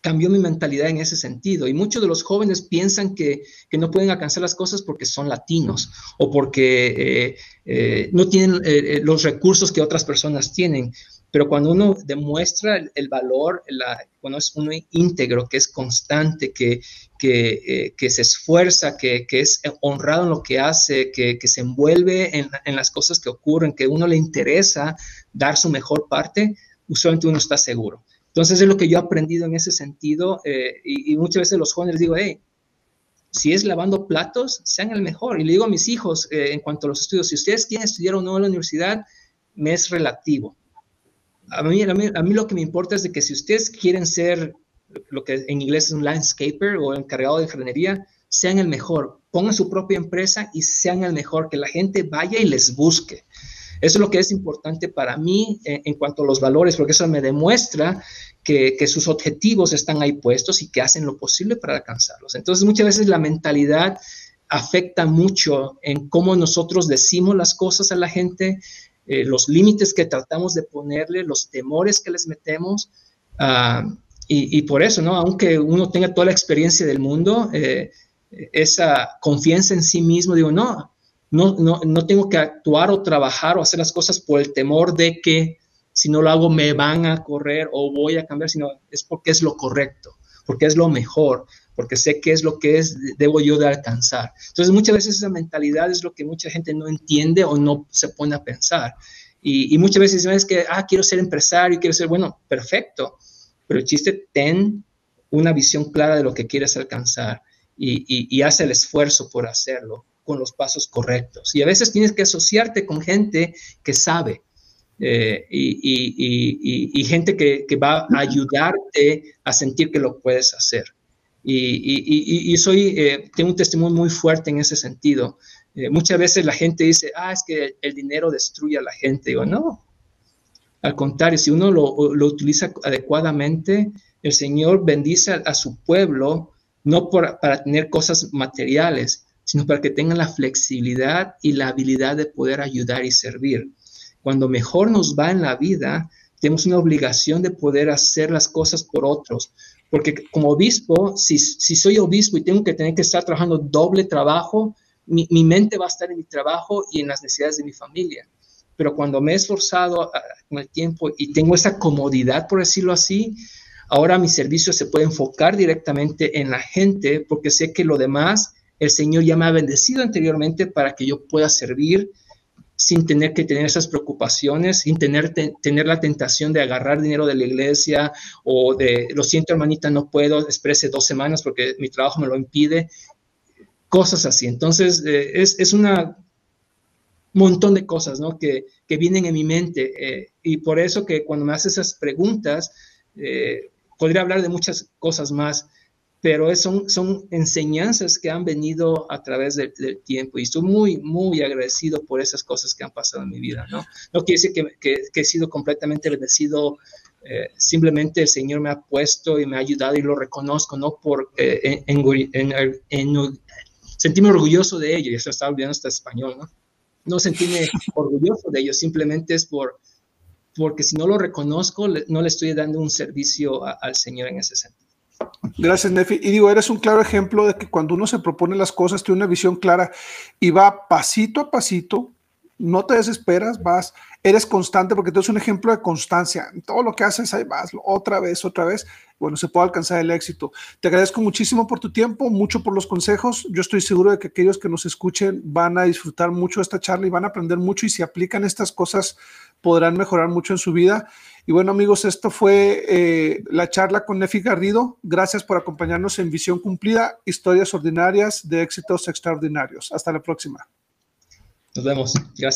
Speaker 1: cambió mi mentalidad en ese sentido. Y muchos de los jóvenes piensan que, no pueden alcanzar las cosas porque son latinos o porque eh, eh, no tienen eh, los recursos que otras personas tienen. Pero cuando uno demuestra el, valor, cuando es uno íntegro, que es constante, que, que, se esfuerza, que, es honrado en lo que hace, que, se envuelve en, en las cosas que ocurren, que uno le interesa dar su mejor parte, usualmente uno está seguro. Entonces es lo que yo he aprendido en ese sentido eh, y, muchas veces los jóvenes digo, hey, si es lavando platos, sean el mejor. Y le digo a mis hijos eh, en cuanto a los estudios, si ustedes quieren estudiar o no en la universidad, me es relativo. A mí, a mí, lo que me importa es de que si ustedes quieren ser lo que en inglés es un landscaper o encargado de jardinería, sean el mejor. Pongan su propia empresa y sean el mejor, que la gente vaya y les busque. Eso es lo que es importante para mí eh, en cuanto a los valores, porque eso me demuestra que, sus objetivos están ahí puestos y que hacen lo posible para alcanzarlos. Entonces, muchas veces la mentalidad afecta mucho en cómo nosotros decimos las cosas a la gente, eh, los límites que tratamos de ponerle, los temores que les metemos. Ah, y, por eso, ¿no? Aunque uno tenga toda la experiencia del mundo, eh, esa confianza en sí mismo, digo, no, no, no, tengo que actuar o trabajar o hacer las cosas por el temor de que si no lo hago me van a correr o voy a cambiar, sino es porque es lo correcto, porque es lo mejor, porque sé qué es lo que es, debo yo de alcanzar. Entonces muchas veces esa mentalidad es lo que mucha gente no entiende o no se pone a pensar. Y, muchas veces es que, ah, quiero ser empresario, quiero ser, bueno, perfecto, pero el chiste, ten una visión clara de lo que quieres alcanzar y, y, haz el esfuerzo por hacerlo con los pasos correctos. Y a veces tienes que asociarte con gente que sabe, eh, y, gente que, va a ayudarte a sentir que lo puedes hacer. Y, soy, eh, tengo un testimonio muy fuerte en ese sentido. Eh, muchas veces la gente dice, ah, es que el dinero destruye a la gente. Digo, no. Al contrario, si uno lo, utiliza adecuadamente, el Señor bendice a, su pueblo no para tener cosas materiales, sino para que tengan la flexibilidad y la habilidad de poder ayudar y servir. Cuando mejor nos va en la vida, tenemos una obligación de poder hacer las cosas por otros. Porque como obispo, si, soy obispo y tengo que tener que estar trabajando doble trabajo, mi, mente va a estar en mi trabajo y en las necesidades de mi familia. Pero cuando me he esforzado ah, con el tiempo y tengo esa comodidad, por decirlo así, ahora mi servicio se puede enfocar directamente en la gente porque sé que lo demás, el Señor ya me ha bendecido anteriormente para que yo pueda servir sin tener que tener esas preocupaciones, sin tener, tener la tentación de agarrar dinero de la iglesia o de, lo siento hermanita, no puedo, exprese dos semanas porque mi trabajo me lo impide, cosas así. Entonces, eh, es, es un montón de cosas ¿no? que, que vienen en mi mente eh, y por eso que cuando me haces esas preguntas, eh, podría hablar de muchas cosas más, pero son, son enseñanzas que han venido a través del, tiempo y estoy muy, muy agradecido por esas cosas que han pasado en mi vida, ¿no? No quiere decir que, que, he sido completamente bendecido, eh, simplemente el Señor me ha puesto y me ha ayudado y lo reconozco, no por eh, en, sentirme orgulloso de ello, y eso estaba olvidando hasta español, ¿no? No sentirme orgulloso de ello, simplemente es por, porque si no lo reconozco, no le estoy dando un servicio al Señor en ese sentido.
Speaker 2: Gracias, Nefi. Y digo, eres un claro ejemplo de que cuando uno se propone las cosas, tiene una visión clara y va pasito a pasito, no te desesperas, vas, eres constante, porque tú eres un ejemplo de constancia. todo lo que haces, ahí vas, otra vez, otra vez. Bueno, se puede alcanzar el éxito. Te agradezco muchísimo por tu tiempo, mucho por los consejos. Yo estoy seguro de que aquellos que nos escuchen van a disfrutar mucho esta charla y van a aprender mucho y si aplican estas cosas podrán mejorar mucho en su vida. Y bueno, amigos, esto fue eh, la charla con Nefi Garrido. Gracias por acompañarnos en Visión Cumplida, historias ordinarias de éxitos extraordinarios. Hasta la próxima.
Speaker 1: Nos vemos. Gracias.